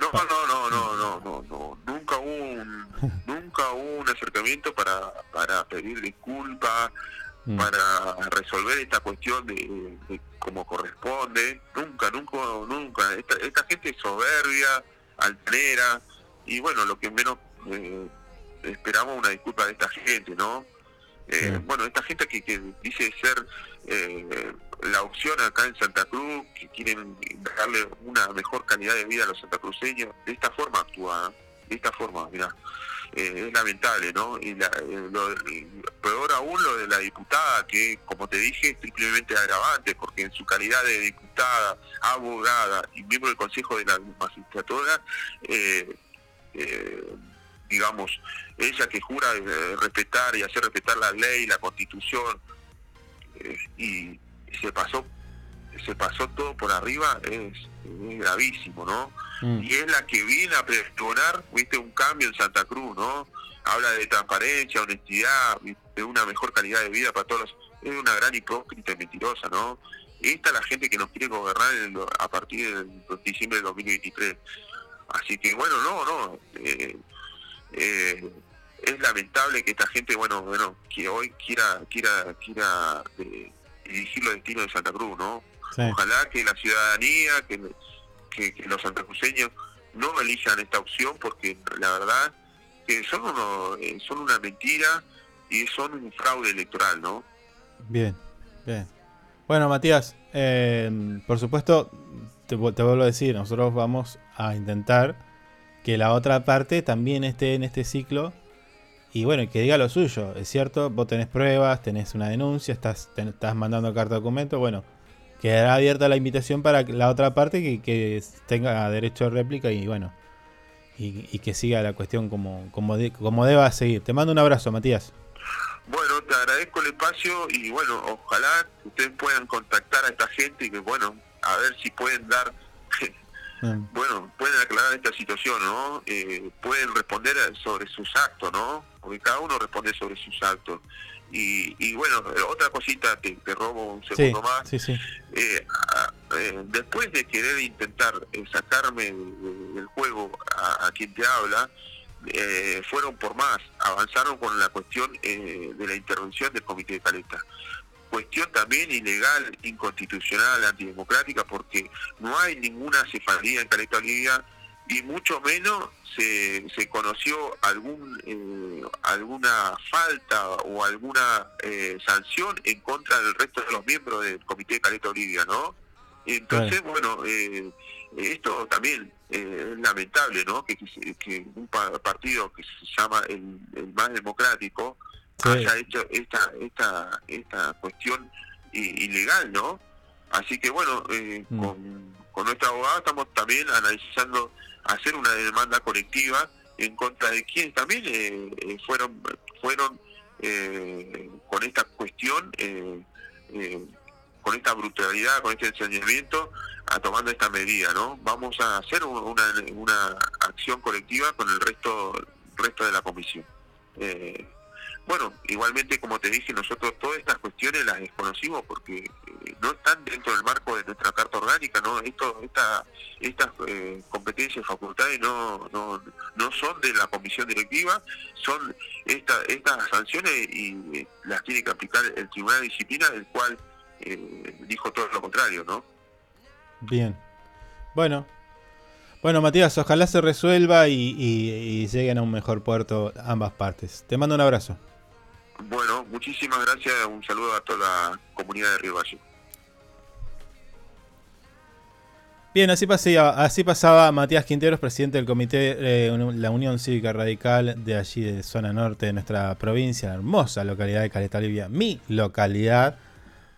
No, no, no, no, no, no, no. Nunca hubo un, nunca hubo un acercamiento para, para pedir disculpas, Mm. para resolver esta cuestión de, de como corresponde. Nunca, nunca, nunca. Esta, esta gente es soberbia, altanera, y bueno, lo que menos eh, esperamos una disculpa de esta gente, ¿no? Eh, Bueno, esta gente que, que dice ser eh, la opción acá en Santa Cruz, que quieren darle una mejor calidad de vida a los santacruceños, de esta forma actúa, ¿eh? de esta forma, mira es lamentable, ¿no? Y la- eh, lo- peor aún lo de la diputada, que como te dije, es triplemente agravante, porque en su calidad de diputada, abogada y miembro del Consejo de la Magistratura, eh, eh, digamos, ella que jura eh, respetar y hacer respetar la ley, la constitución, eh, y se pasó se pasó todo por arriba, es, es gravísimo, ¿no? Mm. Y es la que viene a pregonar, viste, un cambio en Santa Cruz, ¿no? Habla de transparencia, honestidad, de una mejor calidad de vida para todos. los- Es una gran hipócrita y mentirosa, ¿no? Esta es la gente que nos quiere gobernar a partir del diciembre del 2023. Así que, bueno, no, no. eh, eh, es lamentable que esta gente, bueno, bueno, que hoy quiera, quiera, quiera eh, dirigir los destinos de Santa Cruz, ¿no? Sí. Ojalá que la ciudadanía, que, que, que los santacruceños no elijan esta opción porque la verdad que son uno, eh, son una mentira y son un fraude electoral, ¿no? Bien, bien. Bueno, Matías, eh, por supuesto, te, te vuelvo a decir, nosotros vamos a intentar que la otra parte también esté en este ciclo y bueno, que diga lo suyo. Es cierto, vos tenés pruebas, tenés una denuncia, estás, ten- estás mandando carta de documento, bueno, quedará abierta la invitación para la otra parte que, que tenga derecho de réplica y bueno, y, que siga la cuestión como, como, como deba seguir. Te mando un abrazo, Matías. Bueno, te agradezco el espacio y bueno, ojalá ustedes puedan contactar a esta gente y que bueno, a ver si pueden dar, Mm. bueno, pueden aclarar esta situación, ¿no? Eh, pueden responder sobre sus actos, ¿no? Porque cada uno responde sobre sus actos. Y, y bueno, eh, otra cosita, te, te robo un Sí, segundo más. sí, sí. Eh, a- eh, después de querer intentar sacarme de- de- del juego a, a quien te habla, eh, fueron por más, avanzaron con la cuestión eh, de la intervención del Comité de Caleta. Cuestión también ilegal, inconstitucional, antidemocrática, porque no hay ninguna cefalía en Caleta Olivia y mucho menos se, se conoció algún eh, alguna falta o alguna eh, sanción en contra del resto de los miembros del Comité de Caleta Olivia, ¿no? Entonces, bueno, eh, esto también eh, es lamentable, ¿no? Que, que, que un pa- partido que se llama el, el más democrático Sí. haya hecho esta esta esta cuestión ilegal, ¿no? Así que bueno, eh, Mm. con, con nuestra abogada estamos también analizando hacer una demanda colectiva en contra de quienes también eh, eh, fueron fueron eh, con esta cuestión eh, eh, con esta brutalidad, con este ensañamiento, a tomando esta medida, ¿no? Vamos a hacer un- una, una acción colectiva con el resto, resto de la comisión. Bueno, igualmente, como te dije, nosotros todas estas cuestiones las desconocimos porque eh, no están dentro del marco de nuestra carta orgánica, ¿no? Esto, esta, estas eh, competencias facultades no, no, no son de la comisión directiva, son esta, estas sanciones y eh, las tiene que aplicar el Tribunal de Disciplina, el cual eh, dijo todo lo contrario, ¿no? Bien. Bueno. Bueno, Matías, ojalá se resuelva y- y lleguen a un mejor puerto ambas partes. Te mando un abrazo. Bueno, muchísimas gracias, un saludo a toda la comunidad de Río Valle. Bien, así pasaba, así pasaba Matías Quinteros, presidente del comité de la Unión Cívica Radical de allí de zona norte de nuestra provincia, la hermosa localidad de Caleta mi localidad,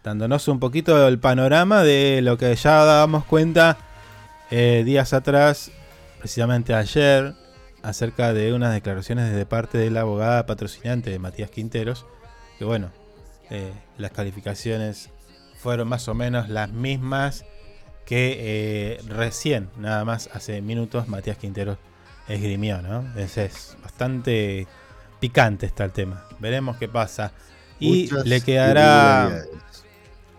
dándonos un poquito el panorama de lo que ya dábamos cuenta eh, días atrás, precisamente ayer, acerca de unas declaraciones de parte de la abogada patrocinante de Matías Quinteros, que bueno, eh, las calificaciones fueron más o menos las mismas que eh, recién, nada más hace minutos, Matías Quinteros esgrimió, ¿no? Es, es bastante picante está el tema. Veremos qué pasa. Y Muchas le quedará.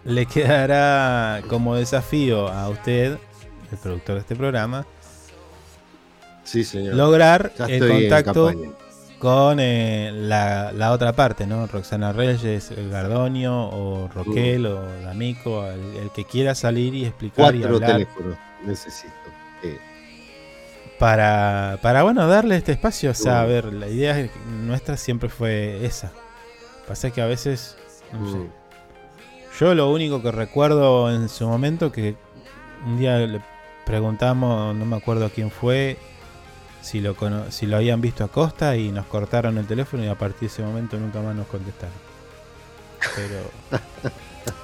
le quedará como desafío a usted, el productor de este programa, Sí, señor. lograr Ya el contacto con eh, la, la otra parte, ¿no? Roxana Reyes, el Gardonio, o Roquel, o D'Amico, el, el que quiera salir y explicar y Cuatro hablar teléfonos necesito. Eh, para, para, bueno, darle este espacio. O sea, a ver, la idea nuestra siempre fue esa. Pasa que a veces, no sé. Yo lo único que recuerdo en su momento que un día le preguntamos, no me acuerdo a quién fue, si lo, si lo habían visto a Costa y nos cortaron el teléfono y a partir de ese momento nunca más nos contestaron. Pero...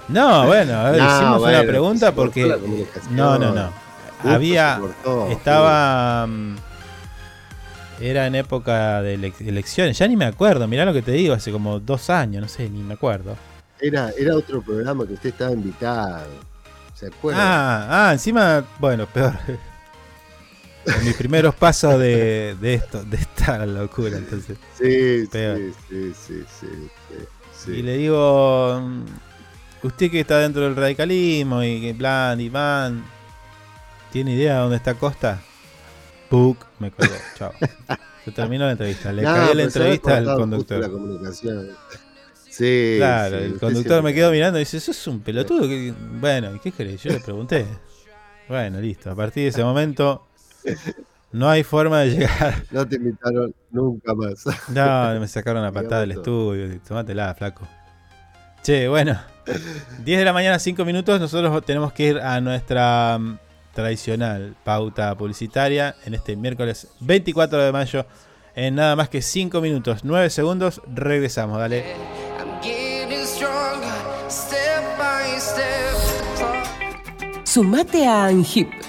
No, bueno, a ver, No, hicimos bueno, una pregunta porque... la. No, no, no. Justo Había... cortó, Estaba... mm, Era en época de ele- elecciones, ya ni me acuerdo, mirá lo que te digo, hace como dos años, no sé, ni me acuerdo. Era, era otro programa que usted estaba invitado. ¿Se acuerda? Ah, ah, encima, bueno, peor. En mis primeros pasos de, de esto, de esta locura, entonces. sí, sí, sí, sí, sí. Y le digo, mm, usted que está dentro del radicalismo y que en plan, Iván, ¿tiene idea de dónde está Costa? Puk, me colgó, chao. Se terminó la entrevista, le No, la había entrevista al conductor. La comunicación. Sí, Claro, sí, el conductor me quedó mirando y dice, eso es un pelotudo. que-". Bueno, ¿y qué querés? Yo le pregunté. Bueno, listo. A partir de ese momento no hay forma de llegar. No te invitaron nunca más. No, me sacaron la patada del estudio. Tomátela, flaco. Che, bueno. 10 de la mañana, 5 minutos. Nosotros tenemos que ir a nuestra mm, tradicional pauta publicitaria en este miércoles 24 de mayo. En nada más que 5 minutos, 9 segundos. Regresamos, dale. Sumate a ANGIP.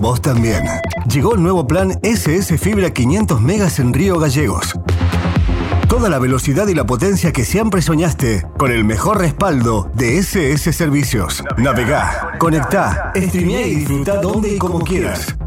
Vos también. Llegó el nuevo plan SS Fibra 500 megas en Río Gallegos. Toda la velocidad y la potencia que siempre soñaste con el mejor respaldo de SS Servicios. Navegá, conectá, streamea y disfruta donde y como quieras.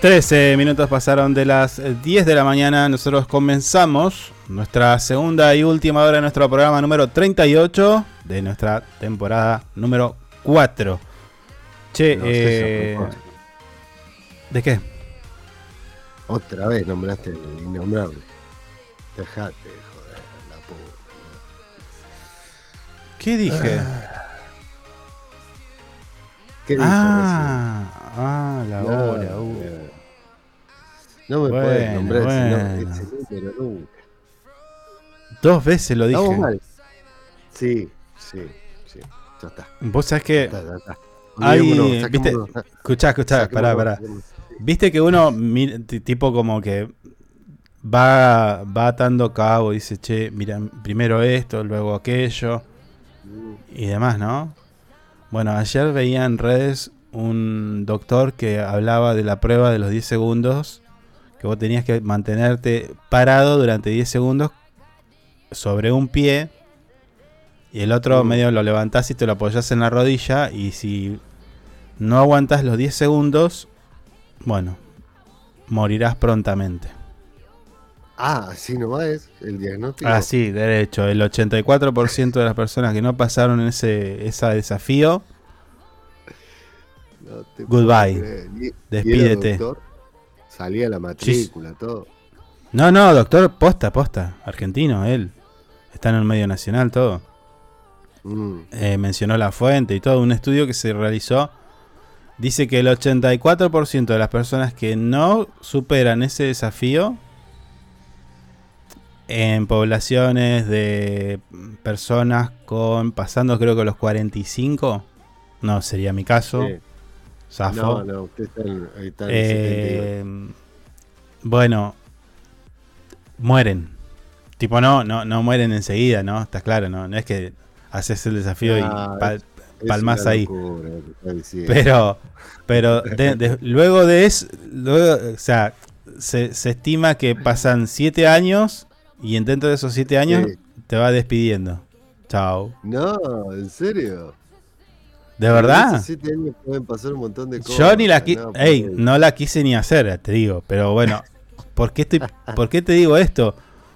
13 minutos pasaron de las eh, 10 de la mañana. Nosotros comenzamos nuestra segunda y última hora de nuestro programa número 38 de nuestra temporada número 4. Che, no, eh, ¿de qué? Otra vez nombraste el innombrable. Dejate, joder, la puta. ¿Qué dije? Ah. ¿Qué dije? Ah, ah, la hora, no me Bueno, puedes nombrar bueno. ese número nunca. Dos veces lo dije. Mal. Sí, sí, sí. Ya está. Vos sabés que. Ya está, ya está. Hay, Olvidémonos, viste, escuchá, escuchá, pará, pará. Viste que uno, tipo como que va, va atando cabo, dice, che, mira, primero esto, luego aquello y demás, ¿no? Bueno, ayer veía en redes un doctor que hablaba de la prueba de los 10 segundos, que vos tenías que mantenerte parado durante 10 segundos sobre un pie y el otro Mm. medio lo levantás y te lo apoyás en la rodilla y si no aguantas los 10 segundos, bueno, morirás prontamente. Ah, así nomás es el diagnóstico. Ah, sí, derecho. El 84% de las personas que no pasaron ese ese desafío, No Goodbye. Y- Salía la matrícula, todo. No, no, doctor, posta, posta. Argentino, él. Está en el medio nacional, todo. Mm. Eh, mencionó la fuente y todo. Un estudio que se realizó dice que el 84% de las personas que no superan ese desafío en poblaciones de personas con pasando creo que los 45, no sería mi caso. Sí. Zafo. No, no, usted está en, ahí está en el 72. Eh, bueno, mueren. Tipo, no, no, no mueren enseguida, ¿no? Está claro, ¿no? No es que haces el desafío Ah, y es palmas ahí. locura. Pero, pero de- de- luego de eso, luego, o sea, se, se estima que pasan siete años y en dentro de esos siete años Sí. te va despidiendo. Chao. No, ¿en serio? ¿De verdad? esos siete años pueden pasar un montón de cosas. Yo ni la quise, no, ey, no la quise ni hacer, te digo, pero bueno, ¿por qué, estoy, ¿por qué te digo esto?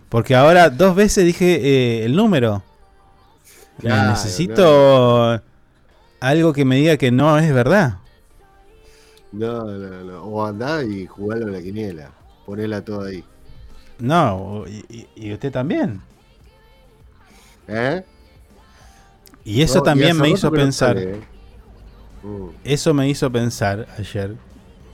Porque ahora dos veces dije eh, el número. Claro, necesito algo que me diga que no es verdad. No, no, no. O andá y jugalo a la quiniela. Ponela toda ahí. No, y, usted también. ¿Eh? Y eso No, también me hizo pensar. sale, ¿eh? Mm. Eso me hizo pensar ayer,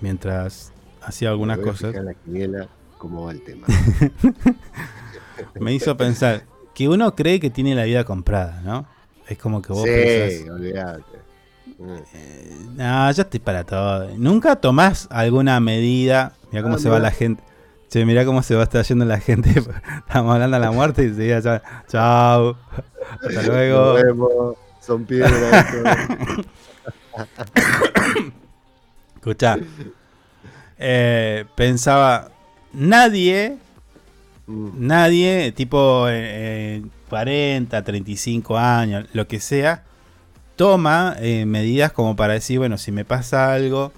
mientras hacía algunas Me voy a cosas. fijar la quiniela cómo va el tema. me hizo pensar que uno cree que tiene la vida comprada, ¿no? Es como que vos sí, pensás, olvídate. Mm. no, ya estoy para todo. Nunca tomás alguna medida. Mira cómo Ah, se va la gente. Che, mirá cómo se va está yendo la gente. Estamos hablando de la muerte y seguía ya. Chao. Hasta luego. Nos vemos. Son piedras. Escucha. Eh, pensaba, nadie, Mm. nadie, tipo eh, eh, 40, 35 años, lo que sea, toma eh, medidas como para decir, bueno, si me pasa algo,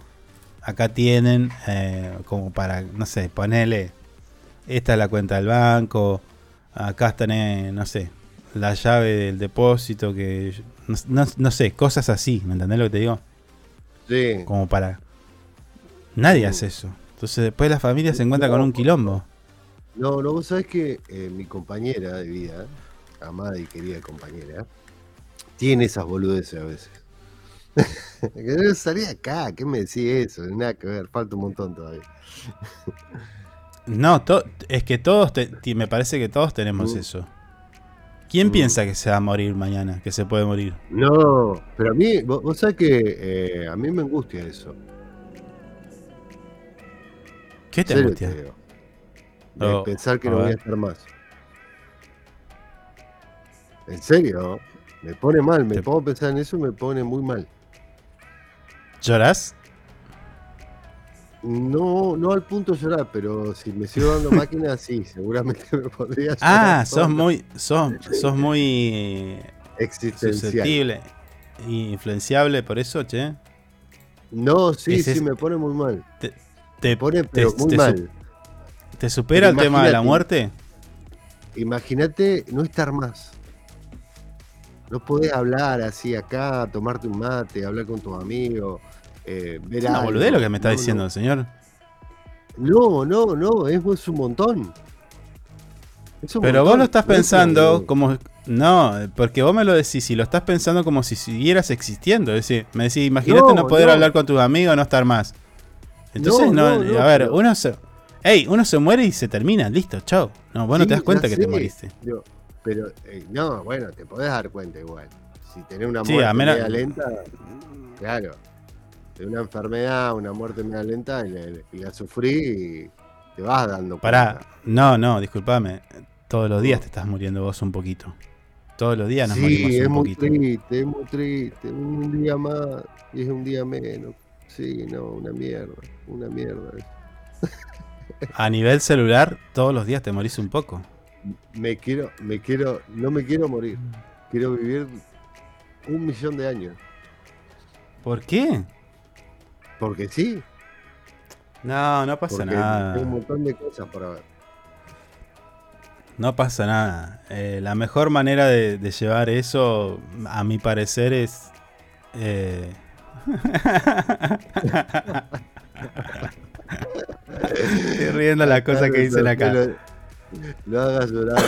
acá tienen, eh, como para, no sé, ponerle, esta es la cuenta del banco, acá están, eh, no sé, la llave del depósito, que no, no- no sé, cosas así, ¿me entendés lo que te digo? Sí. Como para... Nadie hace eso. Entonces después la familia se encuentra con un quilombo. No, no, vos sabés que eh, mi compañera de vida, amada y querida compañera, tiene esas boludeces a veces. que no salí acá, ¿qué me decís eso? Nada que ver, falta un montón todavía. No, to- es que todos, te- me parece que todos tenemos Mm. eso. ¿Quién Mm. piensa que se va a morir mañana? Que se puede morir. No, pero a mí, vos, vos sabés que eh, a mí me angustia eso. ¿Qué te angustia? te Oh, pensar que no voy a estar más. En serio, me pone mal, me Te- pongo a pensar en eso y me pone muy mal. ¿Llorás? No, no al punto de llorar, pero si me sigo dando máquina, sí, seguramente me podría llorar. Ah, sos muy, sos, sos muy susceptible y influenciable por eso, che. No, sí, sí, es- me pone muy mal. Te, pone, te- pero muy te su- mal. ¿Te supera el tema de la muerte? imagínate no estar más. No podés hablar así acá, tomarte un mate, hablar con tus amigos, eh, Es una boludez lo que me está No, diciendo el señor. No, no, no, es, es un montón. Es un Pero vos lo estás No es pensando como. No, porque vos me lo decís y lo estás pensando como si siguieras existiendo. Es decir, me decís, imagínate no, No, poder no. hablar con tus amigos, no estar más. Entonces, no, No, no, no, a ver, uno se. Ey, uno se muere y se termina, listo, chao. No, vos no te das cuenta que te moriste. yo- pero, eh, no, bueno, te podés dar cuenta igual. Si tenés una muerte media lenta, claro. De una enfermedad, una muerte media lenta, y la, y la sufrí y te vas dando Pará, cuenta. no, no, disculpame. Todos los días te estás muriendo vos un poquito. Todos los días nos morimos Sí, es un muy poquito. triste, es muy triste. Un día más y es un día menos. Sí, no, una mierda, una mierda. A nivel celular, todos los días te morís un poco. Me quiero, me quiero, no me quiero morir. Quiero vivir un millón de años. ¿Por qué? Porque sí. No, no pasa porque nada. Tengo un montón de cosas para ver. No pasa nada. Eh, la mejor manera de, de llevar eso, a mi parecer, es. eh, Estoy riendo la cosa que dicen acá. Lo, lo hagas llorar.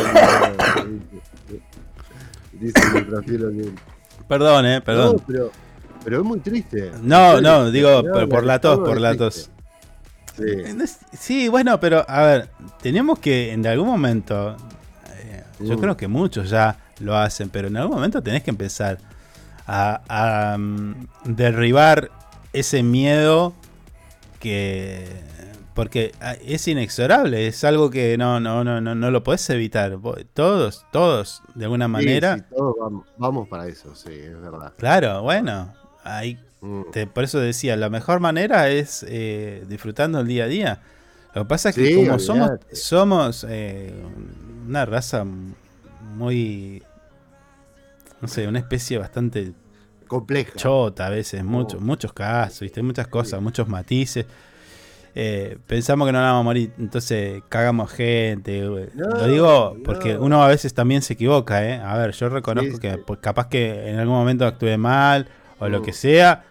dice oriente. Perdón, eh, perdón. No, pero, pero es muy triste. No, no, digo por, por la tos, por la tos. Sí. Es- Sí, bueno, pero a ver, tenemos que en algún momento, eh, yo Mm. creo que muchos ya lo hacen, pero en algún momento tenés que empezar a, a, mm, derribar ese miedo que porque ah, es inexorable, es algo que no no no no, no lo podés evitar. Todos, todos de alguna Sí, manera. sí, todos vamos, vamos para eso, sí, es verdad. Claro, bueno, Mm. te- por eso decía, la mejor manera es eh, disfrutando el día a día. Lo que pasa es que Sí, como somos, olvidate. somos eh, una raza muy, no sé, una especie bastante Compleja. chota a veces, muchos, muchos casos, ¿viste? muchas cosas, muchos matices. Eh, pensamos que no vamos a morir, entonces cagamos gente. No, Lo digo no. porque uno a veces también se equivoca, ¿eh? A ver, yo reconozco Sí, que pues, capaz que en algún momento actué mal o lo Mm. que sea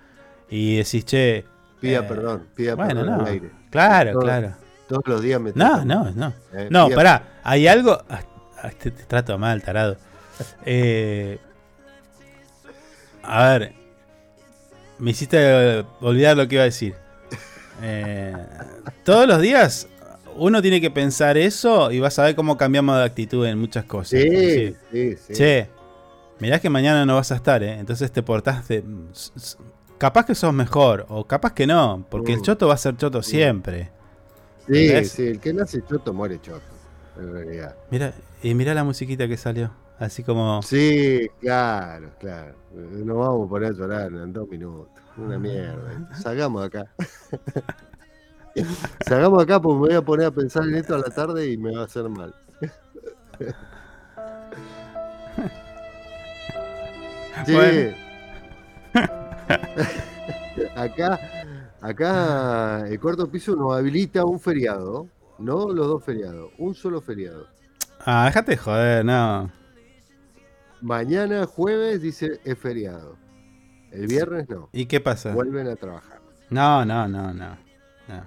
y decís, che. Pida eh, perdón, pida bueno, perdón no. al aire. Claro, Todos- claro. Todos los días me No, no, no. Eh, No, pará, hay algo. ah, ah, Te, te trato mal, tarado. Eh, a ver. Me hiciste olvidar lo que iba a decir. Eh, todos los días uno tiene que pensar eso y vas a ver cómo cambiamos de actitud en muchas cosas. Sí, sí, sí. Che, mirá que mañana no vas a estar, ¿eh? Entonces te portás de. s- s- Capaz que sos mejor, o capaz que no, porque el Mm. choto va a ser choto siempre. Sí, ¿Entendés? sí, el que nace choto muere choto, en realidad. Mira, y mira la musiquita que salió. Así como. Sí, claro, claro. Nos vamos a poner a llorar en dos minutos. Una mierda. Salgamos de acá. Salgamos de acá porque me voy a poner a pensar en esto a la tarde y me va a hacer mal. Sí. Bueno. acá, acá el cuarto piso nos habilita un feriado, no los dos feriados, un solo feriado. Ah, déjate de joder, no. Mañana jueves dice es feriado. El viernes no. ¿Y qué pasa? Vuelven a trabajar. No, no, no, no. no.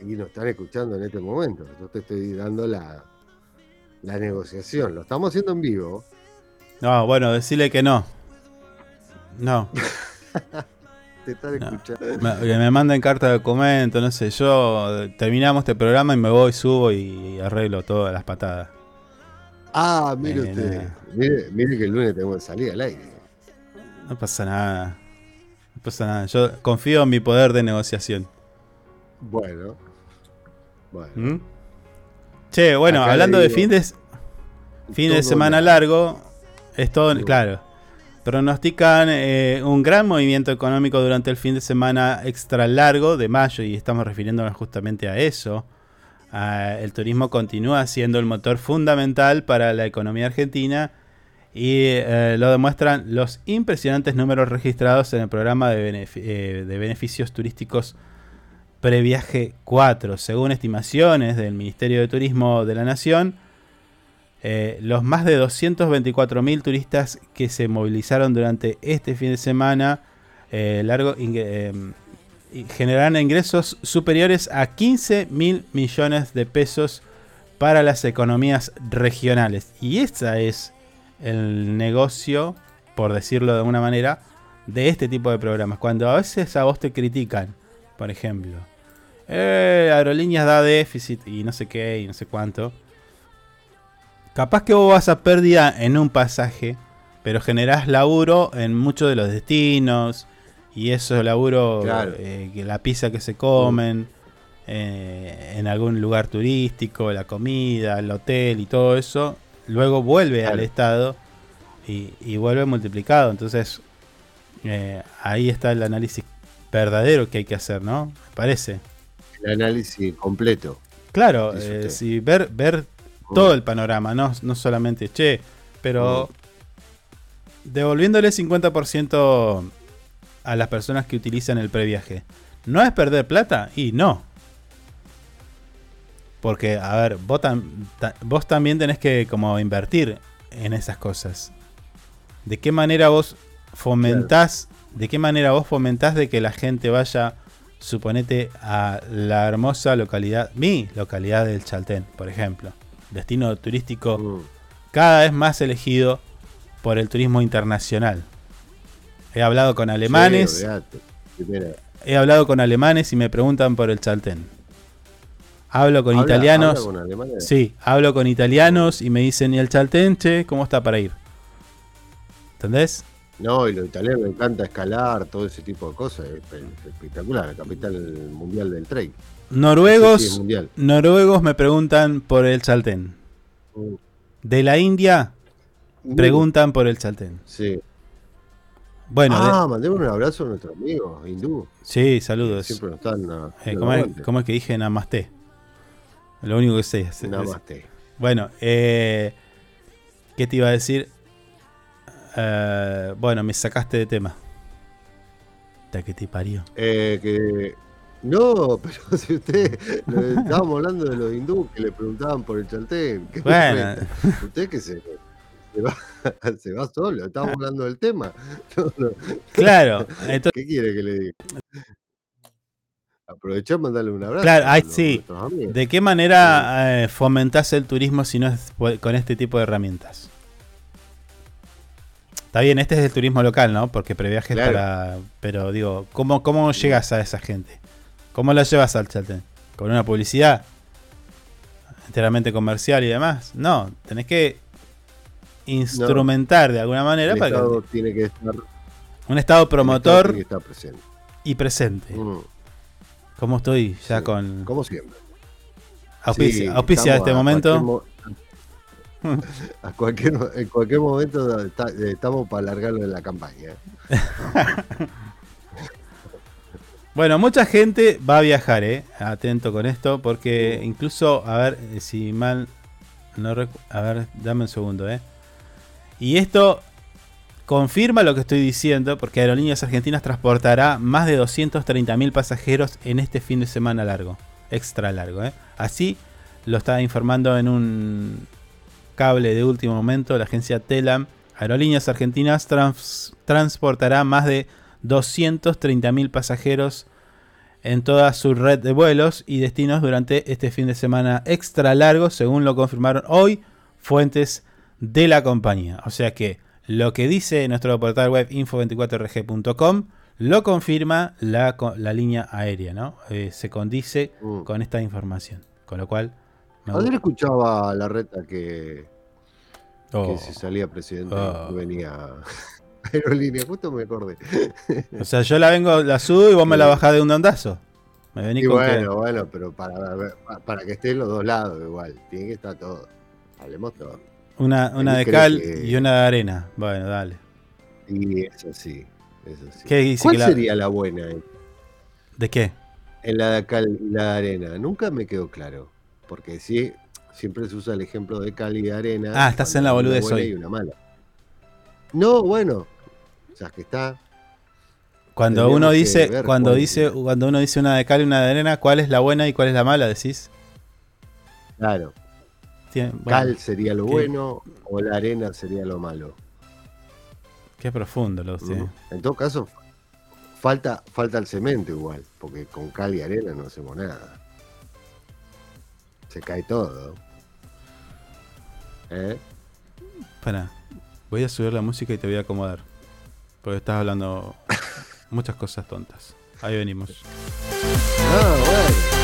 Y nos están escuchando en este momento. Yo te estoy dando la, la negociación. Lo estamos haciendo en vivo. No, bueno, decirle que no. No. Te están No. escuchando. Me, me manden carta de documento, no sé. Yo eh, terminamos este programa y me voy, subo y arreglo todas las patadas. Ah, mire Eh, usted. Mire, mire que el lunes tenemos que salir al aire. No pasa nada. No pasa nada. Yo confío en mi poder de negociación. Bueno. Bueno. ¿Mm? Che, bueno, Acá hablando de digo, fin de, fin de todo semana la- largo, es todo, claro. Pronostican eh, un gran movimiento económico durante el fin de semana extra largo de mayo y estamos refiriéndonos justamente a eso. Ah, el turismo continúa siendo el motor fundamental para la economía argentina y eh, lo demuestran los impresionantes números registrados en el programa de, eh, de beneficios turísticos Previaje 4. Según estimaciones del Ministerio de Turismo de la Nación, eh, los más de 224.000 turistas que se movilizaron durante este fin de semana eh, y generarán ingresos superiores a 15 mil millones de pesos para las economías regionales. Y ese es el negocio, por decirlo de alguna manera, de este tipo de programas. Cuando a veces a vos te critican, por ejemplo, eh, aerolíneas da déficit y no sé qué y no sé cuánto. Capaz que vos vas a pérdida en un pasaje, pero generás laburo en muchos de los destinos. Y eso laburo, Claro. eh, que la pizza que se comen, eh, en algún lugar turístico, la comida, el hotel y todo eso, luego vuelve al. Estado y, y vuelve multiplicado. Entonces, eh, ahí está el análisis verdadero que hay que hacer, ¿no? Me parece. El análisis completo. Claro, sí, ver, ver todo el panorama, no, no solamente, che, pero devolviéndole 50% a las personas que utilizan el previaje. ¿No es perder plata? Y no. Porque, a ver, vos, tam- ta- vos también tenés que como invertir en esas cosas. ¿De qué manera vos fomentás, de qué manera vos fomentás de que la gente vaya, suponete, a la hermosa localidad, mi localidad del Chaltén, por ejemplo? Destino turístico cada vez más elegido por el turismo internacional. He hablado con alemanes, Sí, he hablado con alemanes y me preguntan por el Chaltén. Hablo con Habla- italianos. habla con alemanes. Sí, hablo con italianos y me dicen, ¿y el Chaltén, che, cómo está para ir? ¿Entendés? No, y los italianos les encanta escalar, todo ese tipo de cosas. Es es espectacular, la capital mundial del trail. Noruegos, Sí, sí, noruegos me preguntan por el Chaltén. Mm. De la India Mm. preguntan por el Chaltén. Sí. Bueno, de- ah, mandemos un abrazo a nuestros amigos hindú. sí, saludos. Siempre nos están. ah, Eh, ¿cómo, es, aguante. cómo es que dije Namaste? Lo único que sé es. es- Namaste. Bueno, eh, ¿qué te iba a decir? Eh, bueno, me sacaste de tema. Hasta que te parió. Eh, que. No, pero si usted. Estábamos hablando de los hindúes que le preguntaban por el chaltén. ¿Qué Bueno. Usted que se, se, va, se va solo. Estábamos hablando del tema. No, no. Claro, entonces- ¿Qué quiere que le diga? Aprovechar mandarle un abrazo. Claro, ahí sí. ¿De qué manera eh, fomentás el turismo si no es con este tipo de herramientas? Está bien, este es el turismo local, ¿no? Porque previajes Claro. para. Pero digo, ¿cómo, ¿cómo llegas a esa gente? ¿Cómo la llevas al Chaltén? ¿Con una publicidad? ¿Enteramente comercial y demás? No, tenés que instrumentar de alguna manera El para Estado que. tiene que estar. Un Estado promotor tiene que estar presente. y presente. Mm. ¿Cómo estoy ya con. Como siempre. Auspicia, Sí, auspicia este a momento. cualquier mo- a cualquier, mo- en cualquier momento está- estamos para alargarlo en la campaña. Bueno, mucha gente va a viajar, ¿eh? Atento con esto, porque incluso, a ver, eh, si mal no A ver, dame un segundo, ¿eh? Y esto confirma lo que estoy diciendo, porque Aerolíneas Argentinas transportará más de 230.000 pasajeros en este fin de semana largo, extra largo, ¿eh? Así lo está informando en un cable de último momento la agencia Telam. Aerolíneas Argentinas trans- transportará más de 230.000 pasajeros en toda su red de vuelos y destinos durante este fin de semana extra largo, según lo confirmaron hoy fuentes de la compañía. O sea que lo que dice nuestro portal web info24rg.com lo confirma la, la línea aérea, ¿no? Eh, se condice con esta información. Con lo cual... Ayer escuchaba a la reta que, Oh. que salía presidente Oh. venía aerolínea, justo me acordé. O sea, yo la vengo, la subo y vos me la bajás de un dondazo. Me venís Y con bueno, que- bueno, pero para, para que estén los dos lados igual, tiene que estar todo. Hablemos todo. una, una de cal que- y una de arena. Bueno, dale. Y eso sí, eso sí. ¿Qué dice ¿Cuál la- sería la buena en, ¿De qué? en la de cal y la de arena? Nunca me quedó claro. Porque sí, siempre se usa el ejemplo de cal y de arena. Ah, estás en la boludez hoy. y una mala. No, bueno, o sea, que está. Cuando uno dice, cuando cuál- dice, cuando uno dice una de cal y una de arena, ¿cuál es la buena y cuál es la mala? Decís. Claro. Tiene- bueno, cal sería lo qué- bueno o la arena sería lo malo. Qué profundo lo usted. ¿no? En todo caso, falta, falta el cemento igual, porque con cal y arena no hacemos nada. Se cae todo. ¿Eh? Para, voy a subir la música y te voy a acomodar. Porque estás hablando muchas cosas tontas. Ahí venimos. Ah.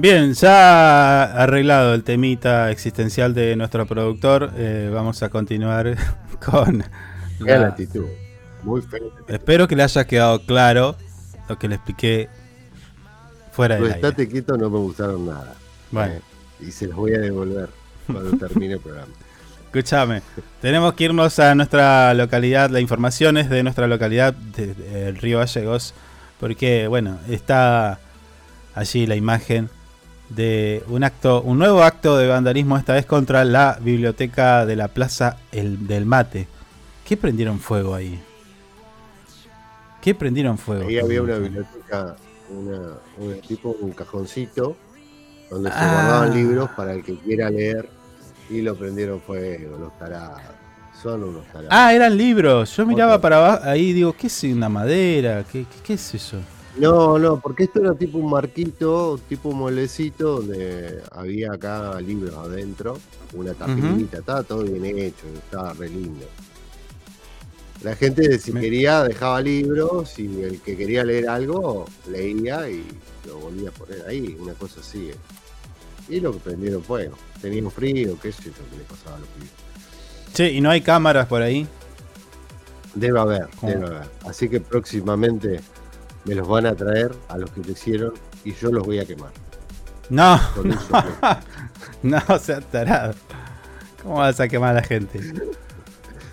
Bien, ya arreglado el temita existencial de nuestro productor, eh, vamos a continuar con la la- actitud. Muy fea. Espero que le haya quedado claro lo que le expliqué fuera del Pues aire. estate quieto, no me gustaron nada. Bueno. Eh, y se los voy a devolver cuando termine el programa. Escúchame, tenemos que irnos a nuestra localidad, la información es de nuestra localidad, de- de- el Río Gallegos, porque bueno, está allí la imagen de un acto, un nuevo acto de vandalismo, esta vez contra la biblioteca de la Plaza El- del Mate. ¿Qué prendieron fuego ahí? ¿Qué prendieron fuego? Ahí había una biblioteca, una, un tipo, un cajoncito, donde se Ah. guardaban libros para el que quiera leer y lo prendieron fuego, los tarados. Son unos tarados. Ah, eran libros. Yo miraba para abajo, ahí digo, ¿qué es una madera? ¿Qué, qué, qué es eso? No, no, porque esto era tipo un marquito, tipo un molecito, donde había acá libros adentro, una tapita, estaba todo bien hecho, estaba re lindo. La gente, si Me- quería, dejaba libros y el que quería leer algo, leía y lo volvía a poner ahí, una cosa así. eh. Y lo que prendieron fuego. Tenían frío, qué sé yo, qué le pasaba a los pibes. Che, ¿y no hay cámaras por ahí? Debe haber, debe haber. Así que próximamente me los van a traer a los que lo hicieron y yo los voy a quemar. No, soplo. no, sea tarado. ¿Cómo vas a quemar a la gente?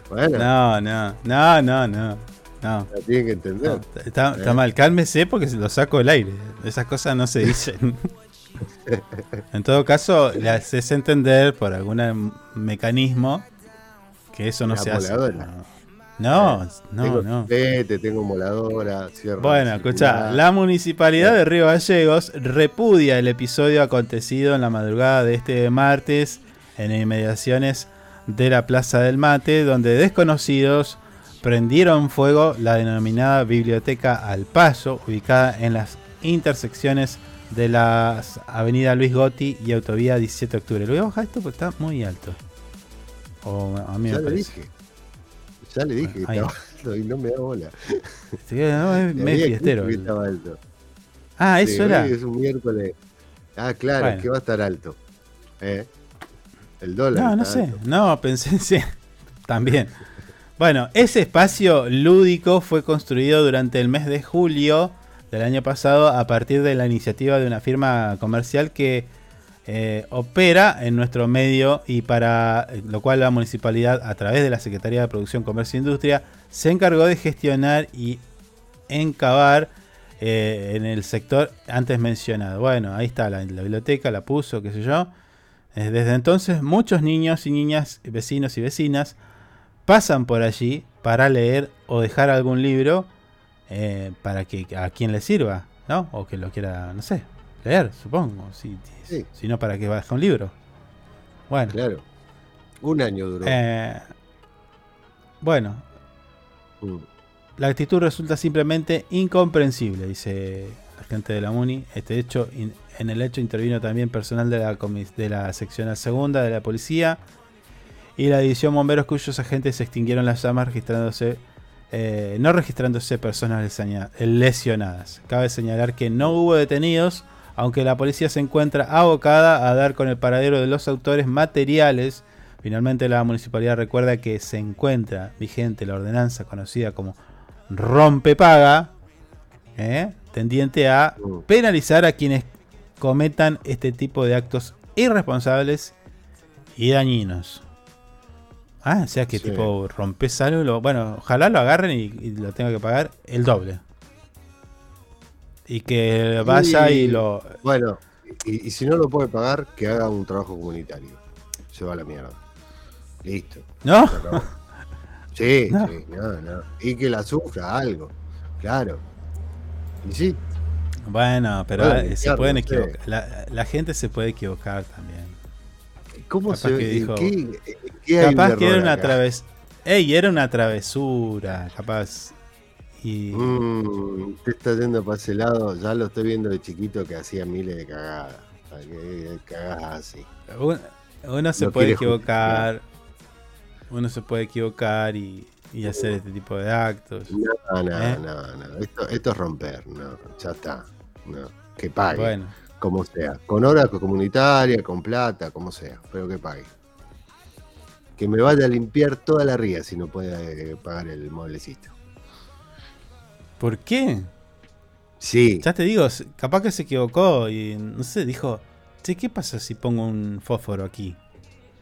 Bueno, No, no, no, no, no. No, la tienen que entender. no, está, está Eh. mal, cálmese porque se lo saco del aire. Esas cosas no se dicen. En todo caso, le haces entender por algún mecanismo que eso no La se hace. No, no, tengo no. chupete, tengo moladora, cierro Bueno, escucha, la municipalidad de Río Gallegos repudia el episodio acontecido en la madrugada de este martes en inmediaciones de la Plaza del Mate, donde desconocidos prendieron fuego la denominada Biblioteca Al Paso, ubicada en las intersecciones de la avenida Luis Gotti y autovía 17 de octubre. Lo voy a bajar esto porque está muy alto. O a mí Ya me parece. dije. Ya le dije que estaba alto y no me da bola. Sí, no, es medio fiestero. estaba alto. Ah, Sí, eso era. hoy Es un miércoles. Ah, claro, Bueno. que va a estar alto. ¿Eh? El dólar. No, no sé. alto. No, pensé, sí. También. Bueno, ese espacio lúdico fue construido durante el mes de julio del año pasado a partir de la iniciativa de una firma comercial que eh, opera en nuestro medio y para eh, lo cual la municipalidad a través de la Secretaría de Producción, Comercio e Industria se encargó de gestionar y encavar eh, en el sector antes mencionado. Bueno, ahí está la, biblioteca, la puso, qué sé yo. Eh, Desde entonces muchos niños y niñas, vecinos y vecinas pasan por allí para leer o dejar algún libro para que a quien le sirva, ¿no? O que lo quiera, no sé, leer, supongo. Si, Sí. si no, ¿para qué va a dejar un libro? Bueno. Claro. Un año duró. Eh, bueno, Mm. la actitud resulta simplemente incomprensible, dice la gente de la MUNI. Este hecho, in- en el hecho intervino también personal de la, de la seccional segunda de la policía y la división bomberos cuyos agentes extinguieron las llamas registrándose, eh, no registrándose personas lesionadas. Cabe señalar que no hubo detenidos, aunque la policía se encuentra abocada a dar con el paradero de los autores materiales. Finalmente la municipalidad recuerda que se encuentra vigente la ordenanza conocida como rompepaga, ¿eh? tendiente a penalizar a quienes cometan este tipo de actos irresponsables y dañinos. Ah, o sea que Sí. tipo rompes algo, bueno, ojalá lo agarren y, y lo tenga que pagar el doble. Y que vaya y, lo... Bueno, y, y si no lo puede pagar, que haga un trabajo comunitario. Se va a la mierda. Listo. ¿No? Sí, No. sí, no, no. Y que la sufra algo. Claro. Y sí. Bueno, pero Bueno, eh, se claro, pueden equivocar. La, la gente se puede equivocar también. ¿Cómo Capaz se que dijo- ¿Qué, qué hay capaz que era una acá? traves Ey, era una travesura, capaz. Y. Mm, te está yendo para ese lado. Ya lo estoy viendo de chiquito que hacía miles de cagadas. Así. un- uno se puede equivocar. Uno se puede equivocar y, y hacer este tipo de actos. No, no, ¿Eh? no, no. Esto, esto es romper. No, ya está. No. Que pague. Bueno. Como sea. Con hora comunitaria, con plata, como sea. Pero que pague. Que me vaya a limpiar toda la ría si no puede eh, pagar el mueblecito. ¿Por qué? Sí. Ya te digo, capaz que se equivocó y no sé, dijo, che, ¿qué pasa si pongo un fósforo aquí?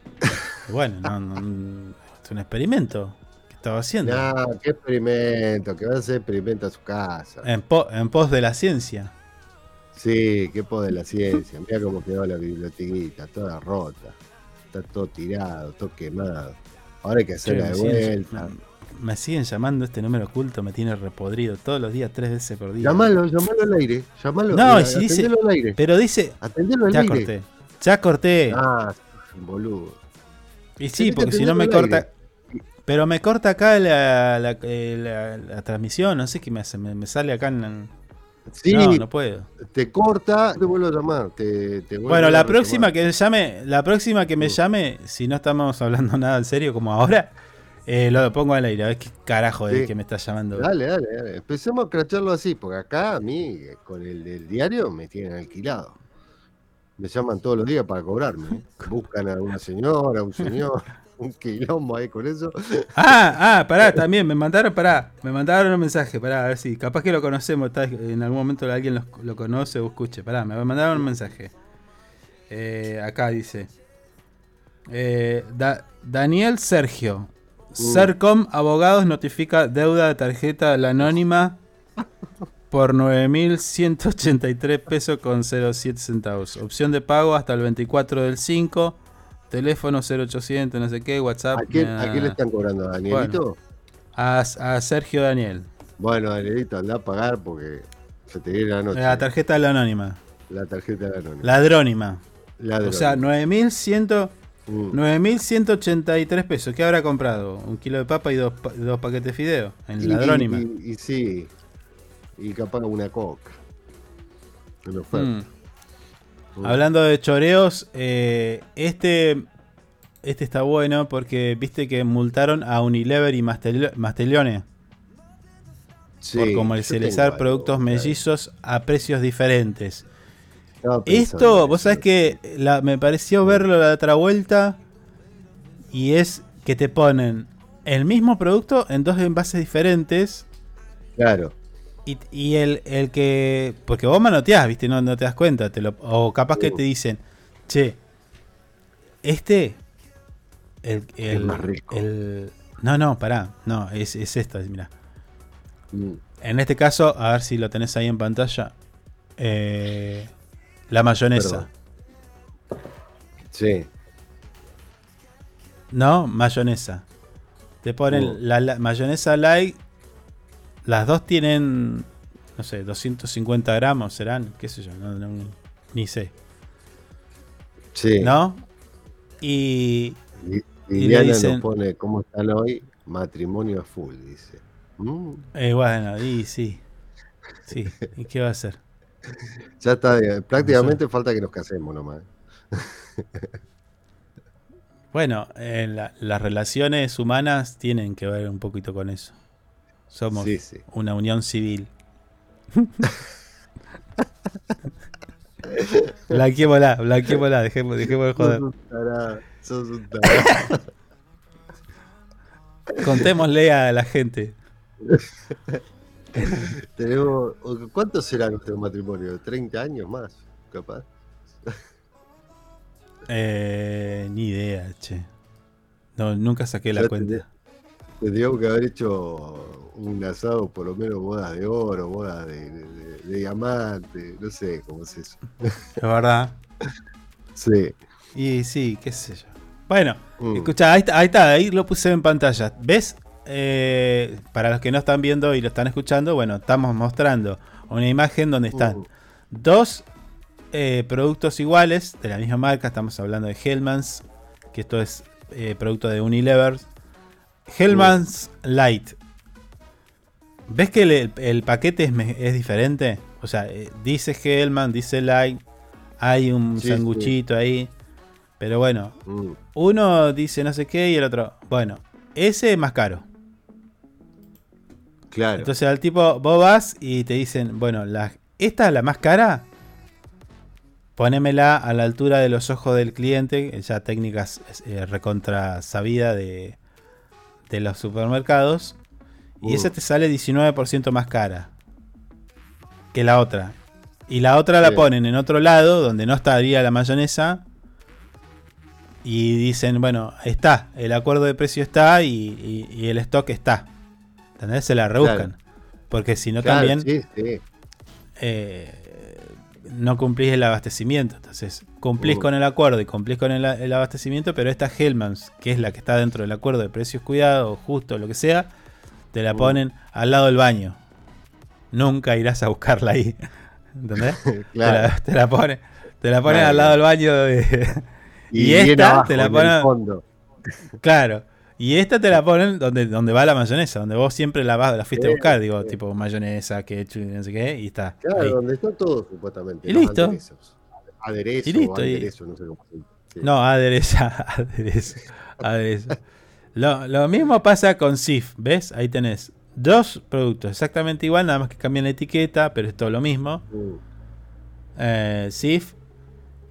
Bueno, no, no, es un experimento que estaba haciendo. No, qué experimento. Que va a hacer experimento a su casa. En, po- en pos de la ciencia. Sí, qué poder de la ciencia. Mira cómo quedó la bibliotequita, toda rota. Está todo tirado, todo quemado. Ahora hay que hacerla de vuelta. Me siguen llamando este número oculto, me tiene repodrido todos los días, tres veces por día. Llamalo, llamalo al aire. Llamalo, No, eh, si dice. al aire. Pero dice. Atendelo al Ya aire. corté. Ya corté. Ah, boludo. y sí, porque si no me corta. Pero me corta acá la, la- eh, la- la transmisión, no sé qué me hace, me, me sale acá en. Sí, No, no puedo. te corta, te vuelvo a llamar. Te, te vuelvo Bueno, a la llamar. próxima que llame, la próxima que me llame, si no estamos hablando nada en serio como ahora, eh, lo pongo al aire, a ver qué carajo es Sí. que me está llamando. Dale, dale, dale. Empecemos a cracharlo así, porque acá a mí, con el del diario, me tienen alquilado. Me llaman todos los días para cobrarme. ¿eh? Buscan a una señora, un señor, un quilombo ahí con eso. Ah, ah, pará, también, me mandaron, pará, me mandaron un mensaje, pará, a ver si, capaz que lo conocemos, tal- en algún momento alguien lo, lo conoce o escuche, pará, me mandaron un mensaje. Eh, acá dice, eh, Da- Daniel Sergio, Sercom Abogados notifica deuda de tarjeta la anónima por 9.183 pesos con 07 centavos. Opción de pago hasta el 24 del 5. Teléfono 0800, no sé qué, WhatsApp. ¿A quién, nah. a quién le están cobrando? ¿A Danielito? Bueno, a, a Sergio Daniel. Bueno, Danielito, anda a pagar porque se te viene la noche. La tarjeta de la anónima. La tarjeta de la anónima. Ladrónima. Ladrónima. O sea, 9.100 Mm. 9.183 pesos. ¿Qué habrá comprado? Un kilo de papa y dos, pa- dos paquetes de fideo. En Y- Ladrónima. Y, y sí. Y capaz una coca. En oferta. Mm. Hablando de choreos, eh, este, este está bueno porque viste que multaron a Unilever y Mastel- Mastellone Sí, por comercializar productos mellizos a precios diferentes. Esto, vos sabés que la- me pareció verlo la otra vuelta y es que te ponen el mismo producto en dos envases diferentes Claro. y, y el, el que. Porque vos manoteás, ¿viste? No, no te das cuenta. Te lo, o capaz que te dicen, che, este. El, el, más rico. el- no, no, pará. No, es, es esta, mira. Mm. En este caso, a ver si lo tenés ahí en pantalla. eh, la mayonesa. Perdón. Sí. No, mayonesa. Te ponen Mm. la, la- mayonesa light. Las dos tienen, no sé, 250 gramos serán, qué sé yo, no, no- ni sé. Sí. ¿No? Y, y dicen- nos pone cómo están hoy. Matrimonio a full, dice. Mm, eh, bueno, y sí. Sí, ¿y qué va a hacer? Ya está, eh, prácticamente falta que nos casemos nomás. Bueno, eh, la- las relaciones humanas tienen que ver un poquito con eso. Somos Sí, sí. una unión civil. blanquémosla, blanquémosla, dejemos, dejemos de joder. Sos un tarado, sos un tarado. Contémosle a la gente. Tenemos, ¿Cuánto será nuestro matrimonio? ¿30 años más? Capaz. Eh, ni idea, che. No, nunca saqué la cuenta. Tendríamos que haber hecho un asado, por lo menos boda de oro, boda de, de- de- de diamante, no sé cómo es eso. Es verdad. Sí. Y sí, qué sé yo. Bueno, Mm. escucha, ahí está, ahí lo puse en pantalla. ¿Ves? Eh, para los que no están viendo y lo están escuchando, bueno, estamos mostrando una imagen donde están Mm. dos eh, productos iguales de la misma marca. Estamos hablando de Hellmann's, que esto es eh, producto de Unilever. Hellmann's Light. ¿Ves que el, el paquete es, diferente? O sea, dice Hellman, dice Light, hay un Sí, sanguchito ahí. Pero bueno, Mm. uno dice no sé qué y el otro, bueno, ese es más caro. Claro. Entonces al tipo, vos vas y te dicen, bueno, la, esta es la más cara. Ponémela a la altura de los ojos del cliente, ya técnicas eh, recontra sabida de, de los supermercados. Y esa te sale 19% más cara que la otra. Y la otra la Sí. ponen en otro lado, donde no estaría la mayonesa. Y dicen, bueno, está, el acuerdo de precio está y, y- y el stock está. ¿Entendés? Se la rebuscan. Porque si no Claro, también sí, sí. eh, no cumplís el abastecimiento. Entonces, cumplís Mm. con el acuerdo y cumplís con el, el abastecimiento, pero esta Hellmann's, que es la que está dentro del acuerdo de precios cuidados, justo, lo que sea, te la Mm. ponen al lado del baño. Nunca irás a buscarla ahí. ¿Entendés? Claro. Te la, te la ponen, te la ponen al lado del baño de- y, esta te la ponen. fondo. Claro. Y esta te la ponen donde, donde va la mayonesa, donde vos siempre la, vas, la fuiste a buscar, digo, tipo mayonesa, ketchup, no sé qué, y está. Claro, ahí. donde está todo, supuestamente. Y listo. Aderezos. Aderezo, Y listo, y- aderezo, no sé cómo. Sí. No, adereza, aderezo, aderezo. Lo, lo mismo pasa con Sif, ¿ves? Ahí tenés dos productos exactamente igual, nada más que cambian la etiqueta, pero es todo lo mismo. Mm. Eh, Sif.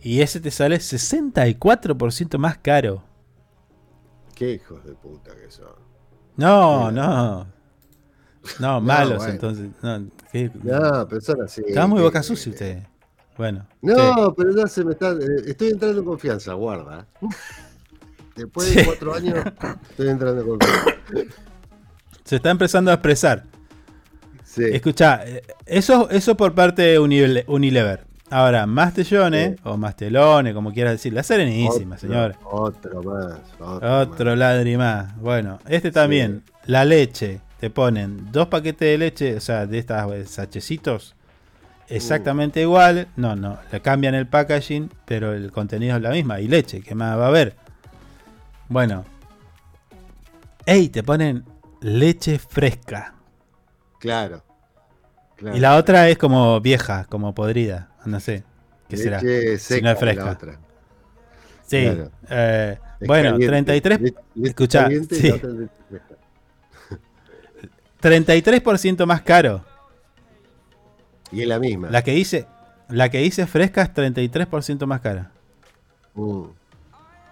Y ese te sale 64% más caro. Qué hijos de puta que son. No, no. No, malos bueno. entonces. No, ¿qué? No, pero son así. Está muy boca sucia usted. Bueno. sí. No, pero ya se me está. eh, Estoy entrando en confianza, guarda. Después de cuatro años, estoy entrando en confianza. Se está empezando a expresar. Sí. Escucha, eh, eso, eso por parte de Unile- Unilever. Ahora, Mastellone, o Mastelone, como quieras decir, la serenísima, señor. Otro más. Otro, Otro ladri más. Bueno, este también, la leche. Te ponen dos paquetes de leche, o sea, de estas eh, sachecitos, exactamente igual. No, no, le cambian el packaging, pero el contenido es la misma. Y leche, ¿qué más va a haber? Bueno. Ey, te ponen leche fresca. Claro. claro. Y la otra es como vieja, como podrida. No sé. ¿Qué será? Leche Si no seca es la fresca. otra. Sí. Claro. eh, Es bueno, caliente. 33. Le- leche escuchá, caliente y sí, la otra leche fresca. 33% más caro. Y es la misma. La que dice, la que dice fresca es 33% más cara. Mm.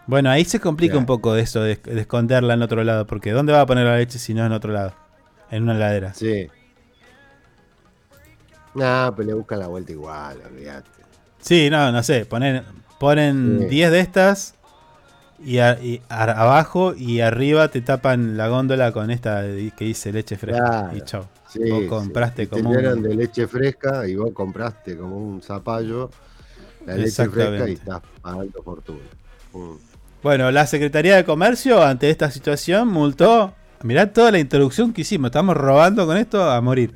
Bueno, ahí se complica Claro. un poco eso de, de esconderla en otro lado, porque ¿dónde va a poner la leche si no en otro lado? En una heladera. Sí. Nah, pero le buscan la vuelta igual, olvídate. Sí, no, no sé, ponen, ponen Sí. 10 de estas y, a- y a- abajo y arriba te tapan la góndola con esta que dice leche fresca Claro. y chao. Sí, Vos sí. compraste Y te como un- de leche fresca y vos compraste como un zapallo la leche fresca y estás pagando fortuna. Mm. Bueno, la Secretaría de Comercio ante esta situación multó. Mirá toda la introducción que hicimos, estamos robando con esto a morir.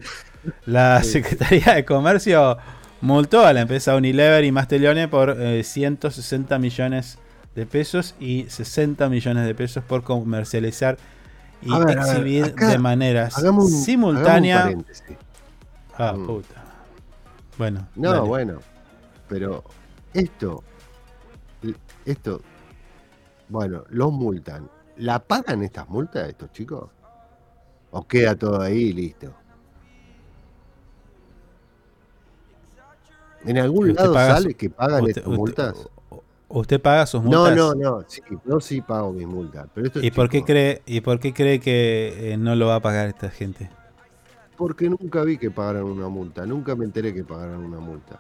La. Secretaría de Comercio multó a la empresa Unilever y Mastellone por eh, 160 millones de pesos y 60 millones de pesos por comercializar y ver, ver, exhibir acá de maneras un- paréntesis. Ah, Mm. puta. Bueno, No, dale. bueno, pero esto, esto, bueno, los multan. ¿La pagan estas multas estos chicos? ¿O queda todo ahí y listo? ¿En algún ¿Usted lado paga sale que pagan usted- estas multas? ¿Usted paga sus No, multas? no, no, sí, yo sí pago mis multas. Pero ¿Y por qué cree, y por qué cree que eh, no lo va a pagar esta gente? Porque nunca vi que pagaran una multa, nunca me enteré que pagaran una multa.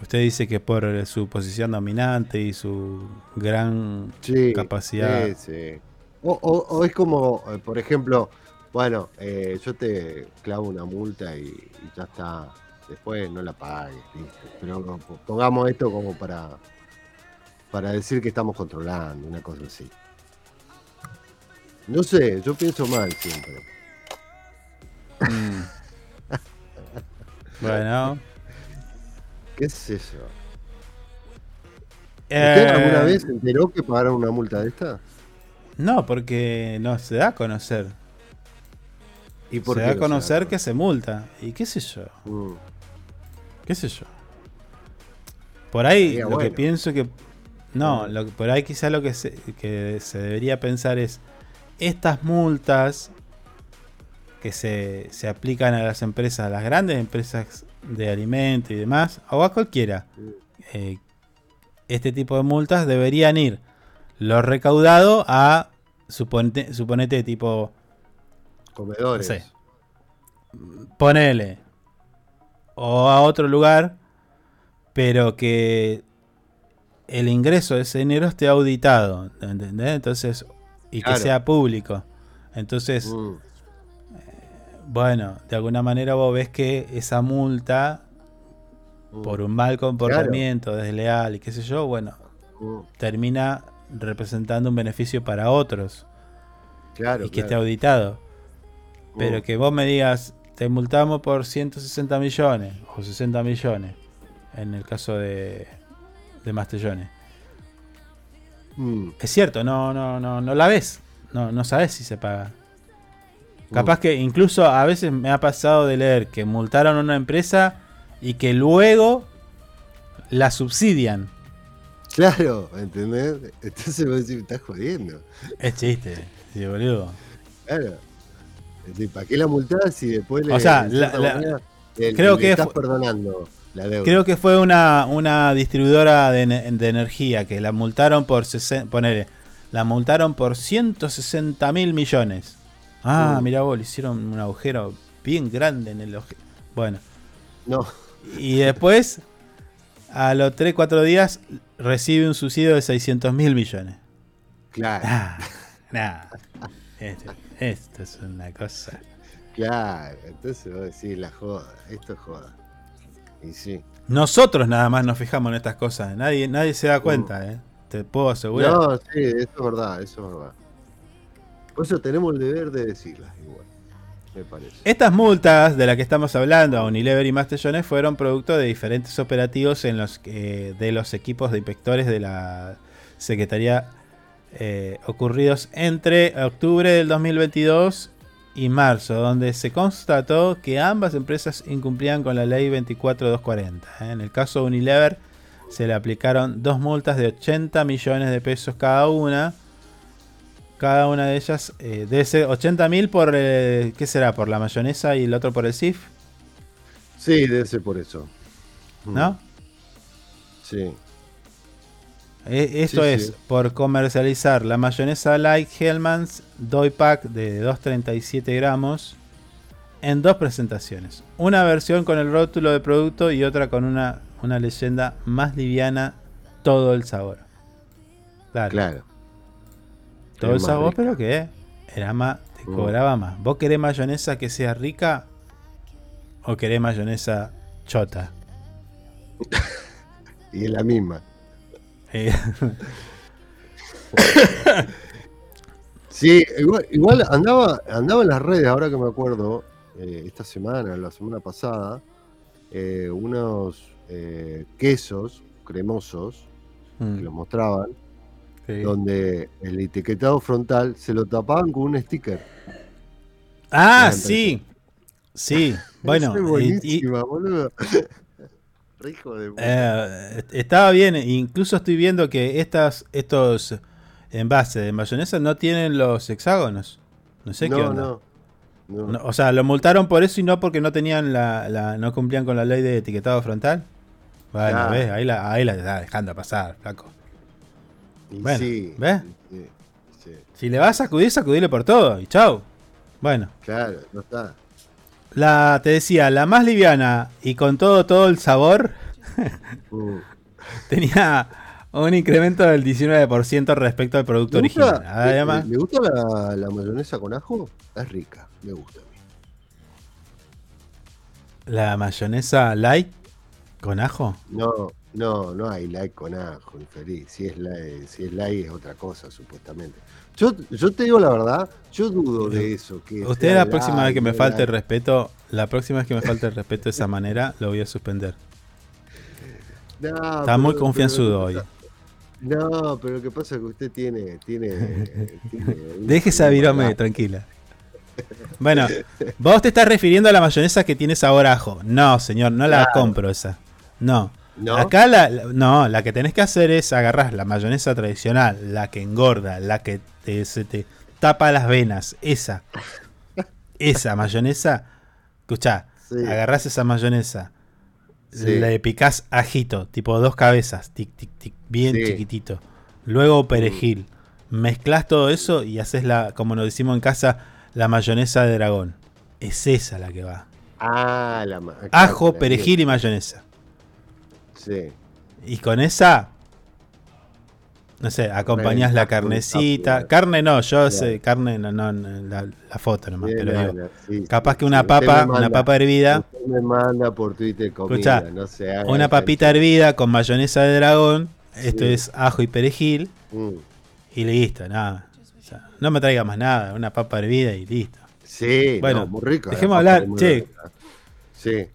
Usted dice que por eh, su posición dominante y su gran Sí, capacidad. sí, sí. O, o- o es como, eh, por ejemplo, bueno, eh, yo te clavo una multa y, y ya está. Después no la pagues, listo. Pero pongamos esto como para, para decir que estamos controlando, una cosa así. No sé, yo pienso mal siempre. Mm. bueno. ¿Qué es eso? Eh, ¿Usted alguna vez se enteró que pagaron una multa de esta? No, porque no se da a conocer. ¿Y por se qué da a conocer que se multa. ¿Y qué sé yo? Mm. ¿Qué sé yo? Por ahí lo que pienso que... No, lo que- por ahí quizá lo que se, que se debería pensar es estas multas que se, se aplican a las empresas, a las grandes empresas de alimentos y demás, o a cualquiera. eh, este tipo de multas deberían ir lo recaudado a suponete, suponete tipo Comedores. no sé, ponele o a otro lugar, pero que el ingreso de ese dinero esté auditado, ¿entendés? Entonces, y que sea público. Entonces, Mm. bueno, de alguna manera vos ves que esa multa Mm. por un mal comportamiento desleal y qué sé yo, bueno, Mm. termina representando un beneficio para otros Claro, y que esté auditado. Pero Mm. que vos me digas, te multamos por 160 millones o 60 millones, en el caso de, de Mastellones. Mm. Es cierto, no, no, no, no la ves, no, no sabes si se paga. Capaz Mm. que incluso a veces me ha pasado de leer que multaron a una empresa y que luego la subsidian. Claro, ¿entendés? Entonces vos decís, estás jodiendo. Es chiste, sí, boludo. Claro. ¿Para qué la multás si después le, O sea, la- la- manera, le- creo que estás perdonando la deuda? Creo que fue una, una distribuidora de, de energía que la multaron por ponele, la multaron por 160 mil millones. Ah, Mm. mirá vos, le hicieron un agujero bien grande en el oje- Bueno. No. Y después, a los 3-4 días, recibe un subsidio de 600 mil millones. Claro. Ah, nah. Esto, esto es una cosa. Claro, entonces vos decís la joda, esto es joda. Y sí. Nosotros nada más nos fijamos en estas cosas. Nadie, nadie se da cuenta, ¿eh? Te puedo asegurar. No, sí, eso es verdad, eso es verdad. Por eso tenemos el deber de decirlas igual, me parece. Estas multas de las que estamos hablando a Unilever y Mastellones fueron producto de diferentes operativos en los que de los equipos de inspectores de la Secretaría eh, ocurridos entre octubre del 2022 y marzo, donde se constató que ambas empresas incumplían con la ley 24240. ¿eh? En el caso de Unilever se le aplicaron dos multas de 80 millones de pesos cada una. Cada una de ellas eh, debe ser 80 mil por, eh, ¿qué será? ¿Por la mayonesa y el otro por el SIF? Sí, debe ser por eso. ¿No? Sí. Eh, esto Sí, es sí. por comercializar la mayonesa Light Hellmann's Doy Pack de 237 gramos en dos presentaciones. Una versión con el rótulo de producto y otra con una, una leyenda más liviana, todo el sabor. Claro. Claro. Todo el sabor, pero que era más, te Mm. cobraba más. ¿Vos querés mayonesa que sea rica o querés mayonesa chota? Y es la misma. Eh, Sí, igual, igual andaba, andaba en las redes, ahora que me acuerdo, eh, esta semana, la semana pasada, eh, unos quesos cremosos que Mm. los mostraban, Sí. donde el etiquetado frontal se lo tapaban con un sticker. Ah, sí. Sí. Bueno, y- hijo de puta. Eh, estaba bien, incluso estoy viendo que estas, estos envases de mayonesa no tienen los hexágonos. No sé qué onda. no, no. No, o sea, lo multaron por eso y no porque no tenían la, la- no cumplían con la ley de etiquetado frontal. Bueno, ves, ahí la, ahí la está dejando pasar, flaco. Bueno, sí, ¿ves? sí, sí, Si le vas a sacudir, sacudile por todo y chau. Bueno, claro, no está. La te decía, la más liviana y con todo todo el sabor Mm. tenía un incremento del 19% respecto al producto ¿Le gusta, original. Además, le- le gusta la, la mayonesa con ajo? Es rica, me gusta a mí. la mayonesa light con ajo. No, no, no hay like con ajo, infeliz. Si es like, si es like es otra cosa, supuestamente. Yo, yo te digo la verdad, yo dudo de eso. Que Usted la próxima vez que me falte el respeto, la próxima vez que me falte el respeto de esa manera, lo voy a suspender. No, Está muy pero confianzudo hoy. No, pero lo que pasa es que usted tiene. tiene, Deje esa virome tranquila. Bueno, vos te estás refiriendo a la mayonesa que tiene sabor a ajo. No, señor, no la Claro. compro esa. No. ¿No? Acá la, no, la que tenés que hacer es agarrar la mayonesa tradicional, la que engorda, la que te, se te tapa las venas, esa. Esa mayonesa, escuchá, Sí. agarrás esa mayonesa, Sí. le picás ajito, tipo dos cabezas, tic, tic, tic, bien Sí. chiquitito. Luego perejil. Mezclas todo eso y haces la, como nos decimos en casa, la mayonesa de dragón. Es esa la que va. Ah, la Ajo, perejil y mayonesa. Sí. Y con esa, no sé, acompañás la carnecita. Carne no, yo sé, carne no, no, la, la foto nomás. Digo, sí, capaz que una papa, una papa hervida, me manda por Twitter comida, Escuchá, no se haga una papita hervida con mayonesa de dragón. Esto es ajo y perejil. Mm. Y listo, nada. O sea, no me traiga más nada, una papa hervida y listo. Sí, Bueno, no, muy rico. dejemos la hablar, che. Sí.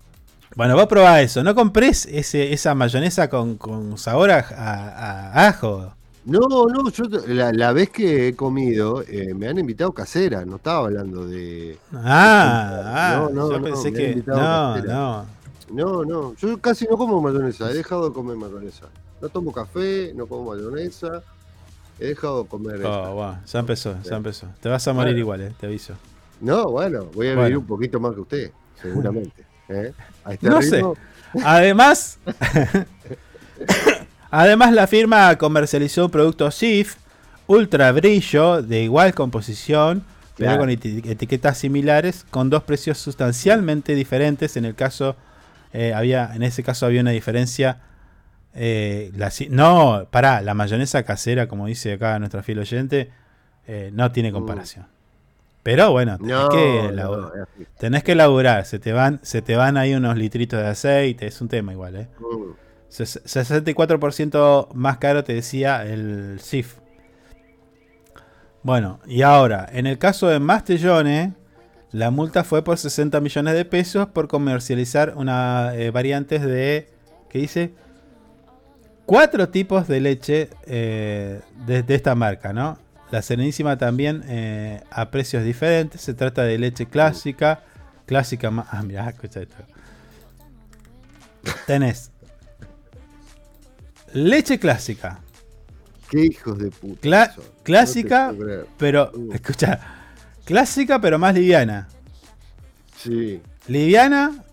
Bueno, vos probá eso. No compres ese, esa mayonesa con, con sabor a, a- a ajo. No, no, yo la, la vez que he comido eh, me han invitado casera, no estaba hablando de. Ah, ah, No, no, yo no, pensé han que. No, casera. no. No, no, yo casi no como mayonesa, he dejado de comer mayonesa. No tomo café, no como mayonesa, he dejado de comer. Oh, bueno, ya empezó, ya empezó. Te vas a morir Bueno. igual, eh, te aviso. No, bueno, voy a Bueno. vivir un poquito más que usted, seguramente. ¿Eh? Este No sé. Además, además la firma comercializó un producto SIF ultra brillo de igual composición, pero Claro. con eti- etiquetas similares, con dos precios sustancialmente diferentes. En el caso, eh, había, en ese caso había una diferencia. eh, la no, pará, la mayonesa casera, como dice acá nuestra fiel oyente, eh, no tiene comparación. Pero bueno, tenés, No, que no, labu- es así. tenés que laburar, se te van, se te van ahí unos litritos de aceite, es un tema igual, ¿eh? Mm. Ses- 64% más caro te decía el SIF. Bueno, y ahora, en el caso de Mastellone, la multa fue por 60 millones de pesos por comercializar una eh, variantes de, ¿qué dice? Cuatro tipos de leche eh, de, de esta marca, ¿no? La Serenísima también eh, a precios diferentes. Se trata de leche clásica. Clásica más. Ah, mira, escucha esto. Tenés leche clásica. Qué hijos de puta. Cla- son. Clásica, pero. Uh. Escucha. Clásica, pero más liviana. Sí. Liviana.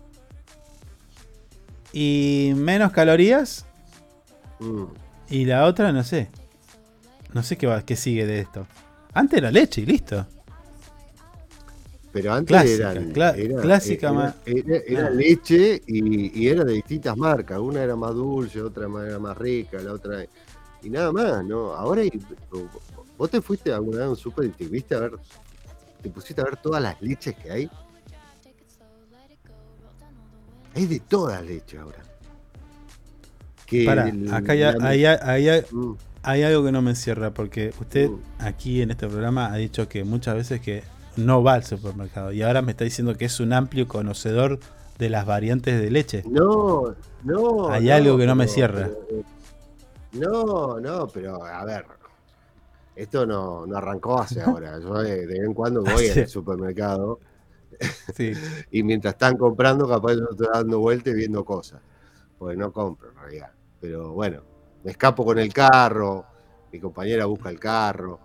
Y menos calorías. Mm. Y la otra, no sé. No sé qué, va, qué sigue de esto. Antes era leche y listo. Pero antes Clásica, eran, era, clásica era, más- era- era Ah. leche y, y era de distintas marcas. Una era más dulce, otra era más rica, la otra. Y nada más, ¿no? Ahora vos te fuiste alguna vez a un súper y te viste a ver, te pusiste a ver todas las leches que hay. Hay de todas leches ahora. Que Para, el- acá ya, la- hay, hay- hay- Mm. Hay algo que no me encierra, porque usted Mm. aquí en este programa ha dicho que muchas veces que no va al supermercado y ahora me está diciendo que es un amplio conocedor de las variantes de leche. No, no. Hay algo que no me cierra. pero, eh, no, no, pero a ver. Esto no, no arrancó hace ahora. Yo de, de vez en cuando voy al supermercado Sí. y mientras están comprando, capaz yo estoy dando vueltas y viendo cosas. Porque no compro en realidad. Pero bueno, me escapo con el carro, mi compañera busca el carro,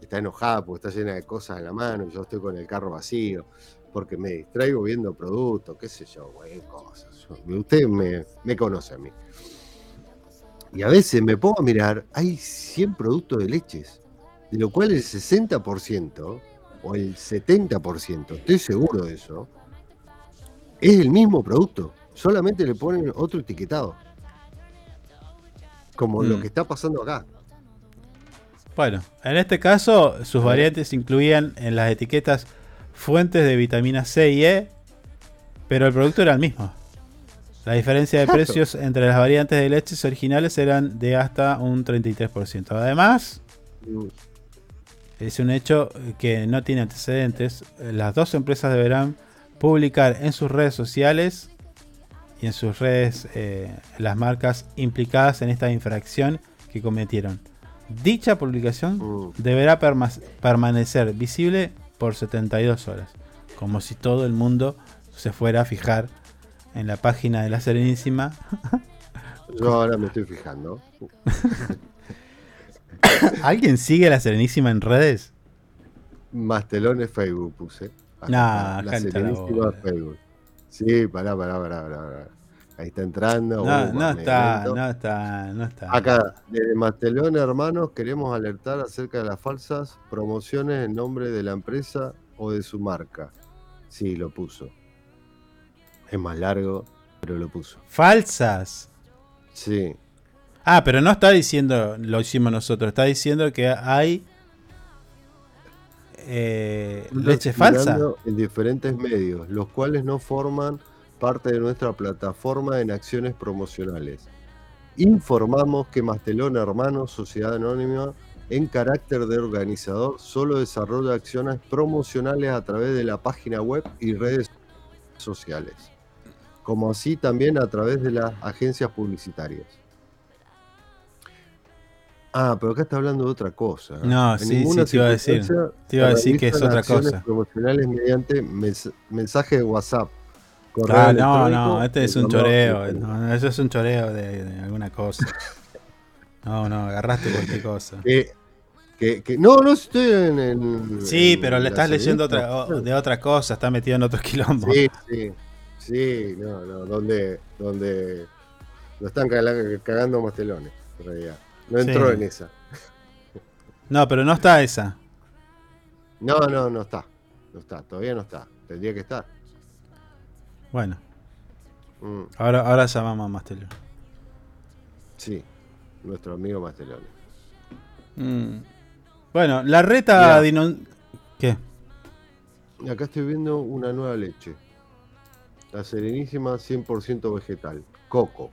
está enojada porque está llena de cosas en la mano y yo estoy con el carro vacío, porque me distraigo viendo productos, qué sé yo, güey, cosas. Usted me, me conoce a mí. Y a veces me pongo a mirar, hay 100 productos de leches, de lo cual el 60% o el 70%, estoy seguro de eso, es el mismo producto, solamente le ponen otro etiquetado. Como lo Mm. que está pasando acá. Bueno, en este caso sus variantes incluían en las etiquetas fuentes de vitamina C y E, pero el producto era el mismo. La diferencia de Exacto. precios entre las variantes de leches originales eran de hasta un 33%. Además, es un hecho que no tiene antecedentes. Las dos empresas deberán publicar en sus redes sociales y en sus redes eh, las marcas implicadas en esta infracción que cometieron. Dicha publicación mm. deberá perma- permanecer visible por 72 horas, como si todo el mundo se fuera a fijar en la página de la Serenísima. Yo ahora me estoy fijando. ¿Alguien sigue a la Serenísima en redes? Mastelones Facebook puse. Nah, la Serenísima. Facebook. Sí, pará, pará, pará, pará, pará. Ahí está entrando. No, uh, no está, no está, no está. Acá, desde Mastelón Hermanos, queremos alertar acerca de las falsas promociones en nombre de la empresa o de su marca. Sí, lo puso. Es más largo, pero lo puso. Falsas. Sí. Ah, pero no está diciendo lo hicimos nosotros, está diciendo que hay eh, leche falsa. En diferentes medios, los cuales no forman parte de nuestra plataforma en acciones promocionales. Informamos que Mastelón Hermanos, Sociedad Anónima, en carácter de organizador, solo desarrolla acciones promocionales a través de la página web y redes sociales, como así también a través de las agencias publicitarias. Ah, pero acá está hablando de otra cosa. No, En sí, sí, te iba a decir. Te iba a decir que es otra cosa. promocionales mediante mens- mensaje de WhatsApp. Ah, no, no, este es un choreo. No, eso es un choreo de, de alguna cosa. No, no, agarraste cualquier cosa. Que, que- que- no, no estoy en. en- Sí, en pero le estás leyendo otra, de otra cosa, está metido en otro quilombo. Sí, sí. Sí, no, no, donde, donde lo están cagando mastelones, en realidad. No entró Sí. en esa. No, pero no está esa. No, no, no está. No está, todavía no está. Tendría que estar. Bueno, Mm, ahora, ahora llamamos a Mastelón. sí, nuestro amigo Mastelone. Mm. Bueno, la reta dino- ¿Qué? Y acá estoy viendo una nueva leche. La Serenísima 100% vegetal. Coco.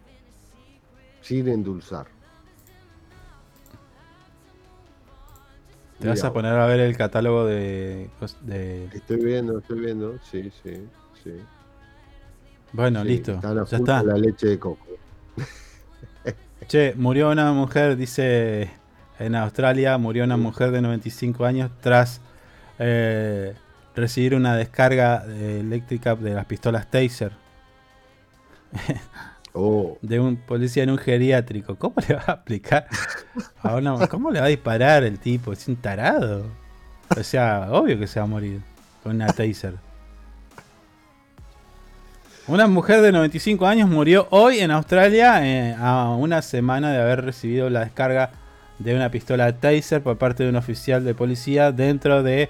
Sin endulzar. ¿Te vas a poner a ver el catálogo de... Estoy viendo, estoy viendo. Sí, sí, sí. Bueno, Sí, listo. Ya está. La leche de coco. Che, murió una mujer, dice En Australia murió una mujer de 95 años tras eh, recibir una descarga eléctrica de las pistolas Taser. Oh, De un policía en un geriátrico. ¿Cómo le va a aplicar? ¿Cómo le va a disparar el tipo? Es un tarado. O sea, obvio que se va a morir con una Taser. Una mujer de 95 años murió hoy en Australia eh, a una semana de haber recibido la descarga de una pistola Taser por parte de un oficial de policía dentro de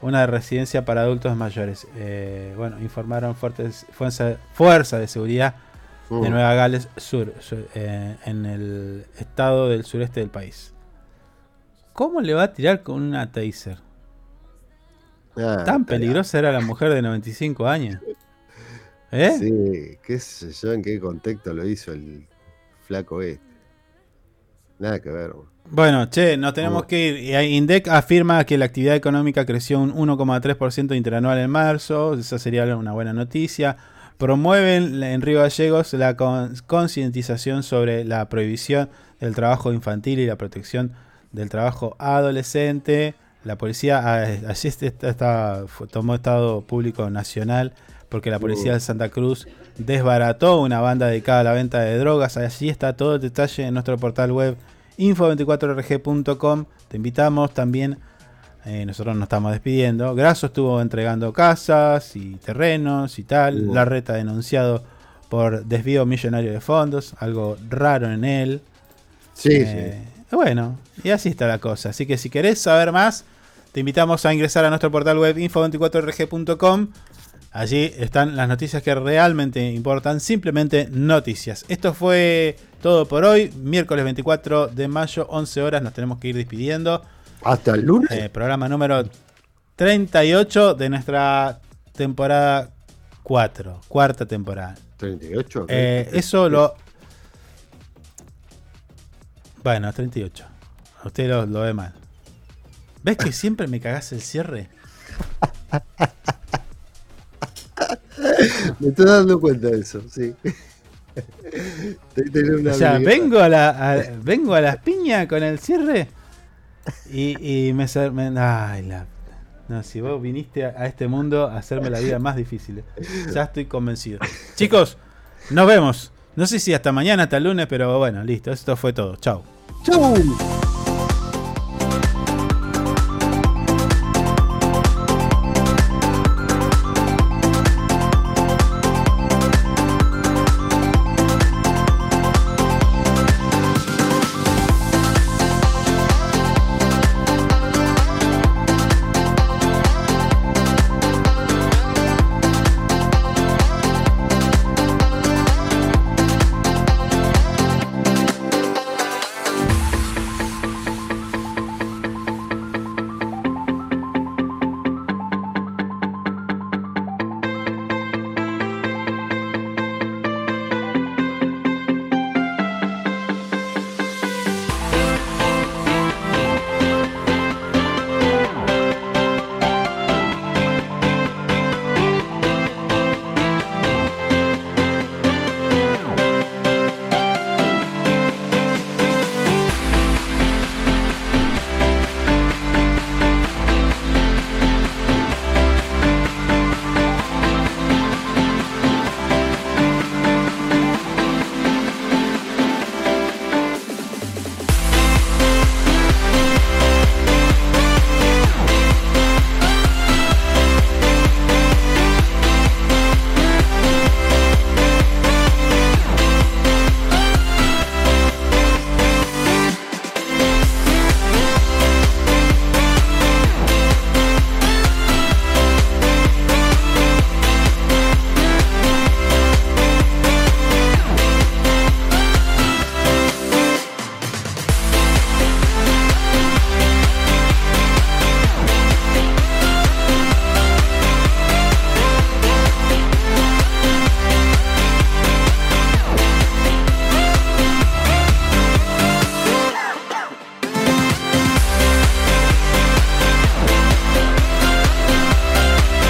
una residencia para adultos mayores. Eh, bueno, informaron fuertes, fuerza de seguridad de Mm. Nueva Gales Sur, sur, eh, en el estado del sureste del país. ¿Cómo le va a tirar con una Taser? ah, Tan peligrosa era la mujer de 95 años. ¿Eh? Sí, qué sé yo en qué contexto lo hizo el flaco este. Nada que ver. bro. Bueno, che, nos tenemos que ir. INDEC afirma que la actividad económica creció un 1,3% interanual en marzo. Esa sería una buena noticia. Promueven en Río Gallegos la con- concientización sobre la prohibición del trabajo infantil y la protección del trabajo adolescente. La policía allí esta- fue- tomó estado público nacional porque la policía de Santa Cruz desbarató una banda dedicada a la venta de drogas. Allí está todo el detalle en nuestro portal web info24rg.com. Te invitamos también. Eh, nosotros nos estamos despidiendo. Graso estuvo entregando casas y terrenos y tal. Uh. Larreta denunciado por desvío millonario de fondos. Algo raro en él. Sí, Eh, Bueno, y así está la cosa. Así que si querés saber más, te invitamos a ingresar a nuestro portal web info24rg.com. Allí están las noticias que realmente importan, simplemente noticias. Esto fue todo por hoy, miércoles 24 de mayo, 11 horas, nos tenemos que ir despidiendo. Hasta el lunes. Eh, programa número 38 de nuestra temporada 4, cuarta temporada. 38. ok. Eh, eso lo. Bueno, 38. A usted lo, lo ve mal. ¿Ves que siempre me cagás el cierre? Me estoy dando cuenta de eso, sí. O sea, vengo a, la, a- vengo a las piñas con el cierre y, me, Ay, la. No, si vos viniste a, a este mundo a hacerme la vida más difícil. Ya estoy convencido. Chicos, nos vemos. No sé si hasta mañana, hasta el lunes, pero bueno, listo. Esto fue todo. Chao. ¡Chau!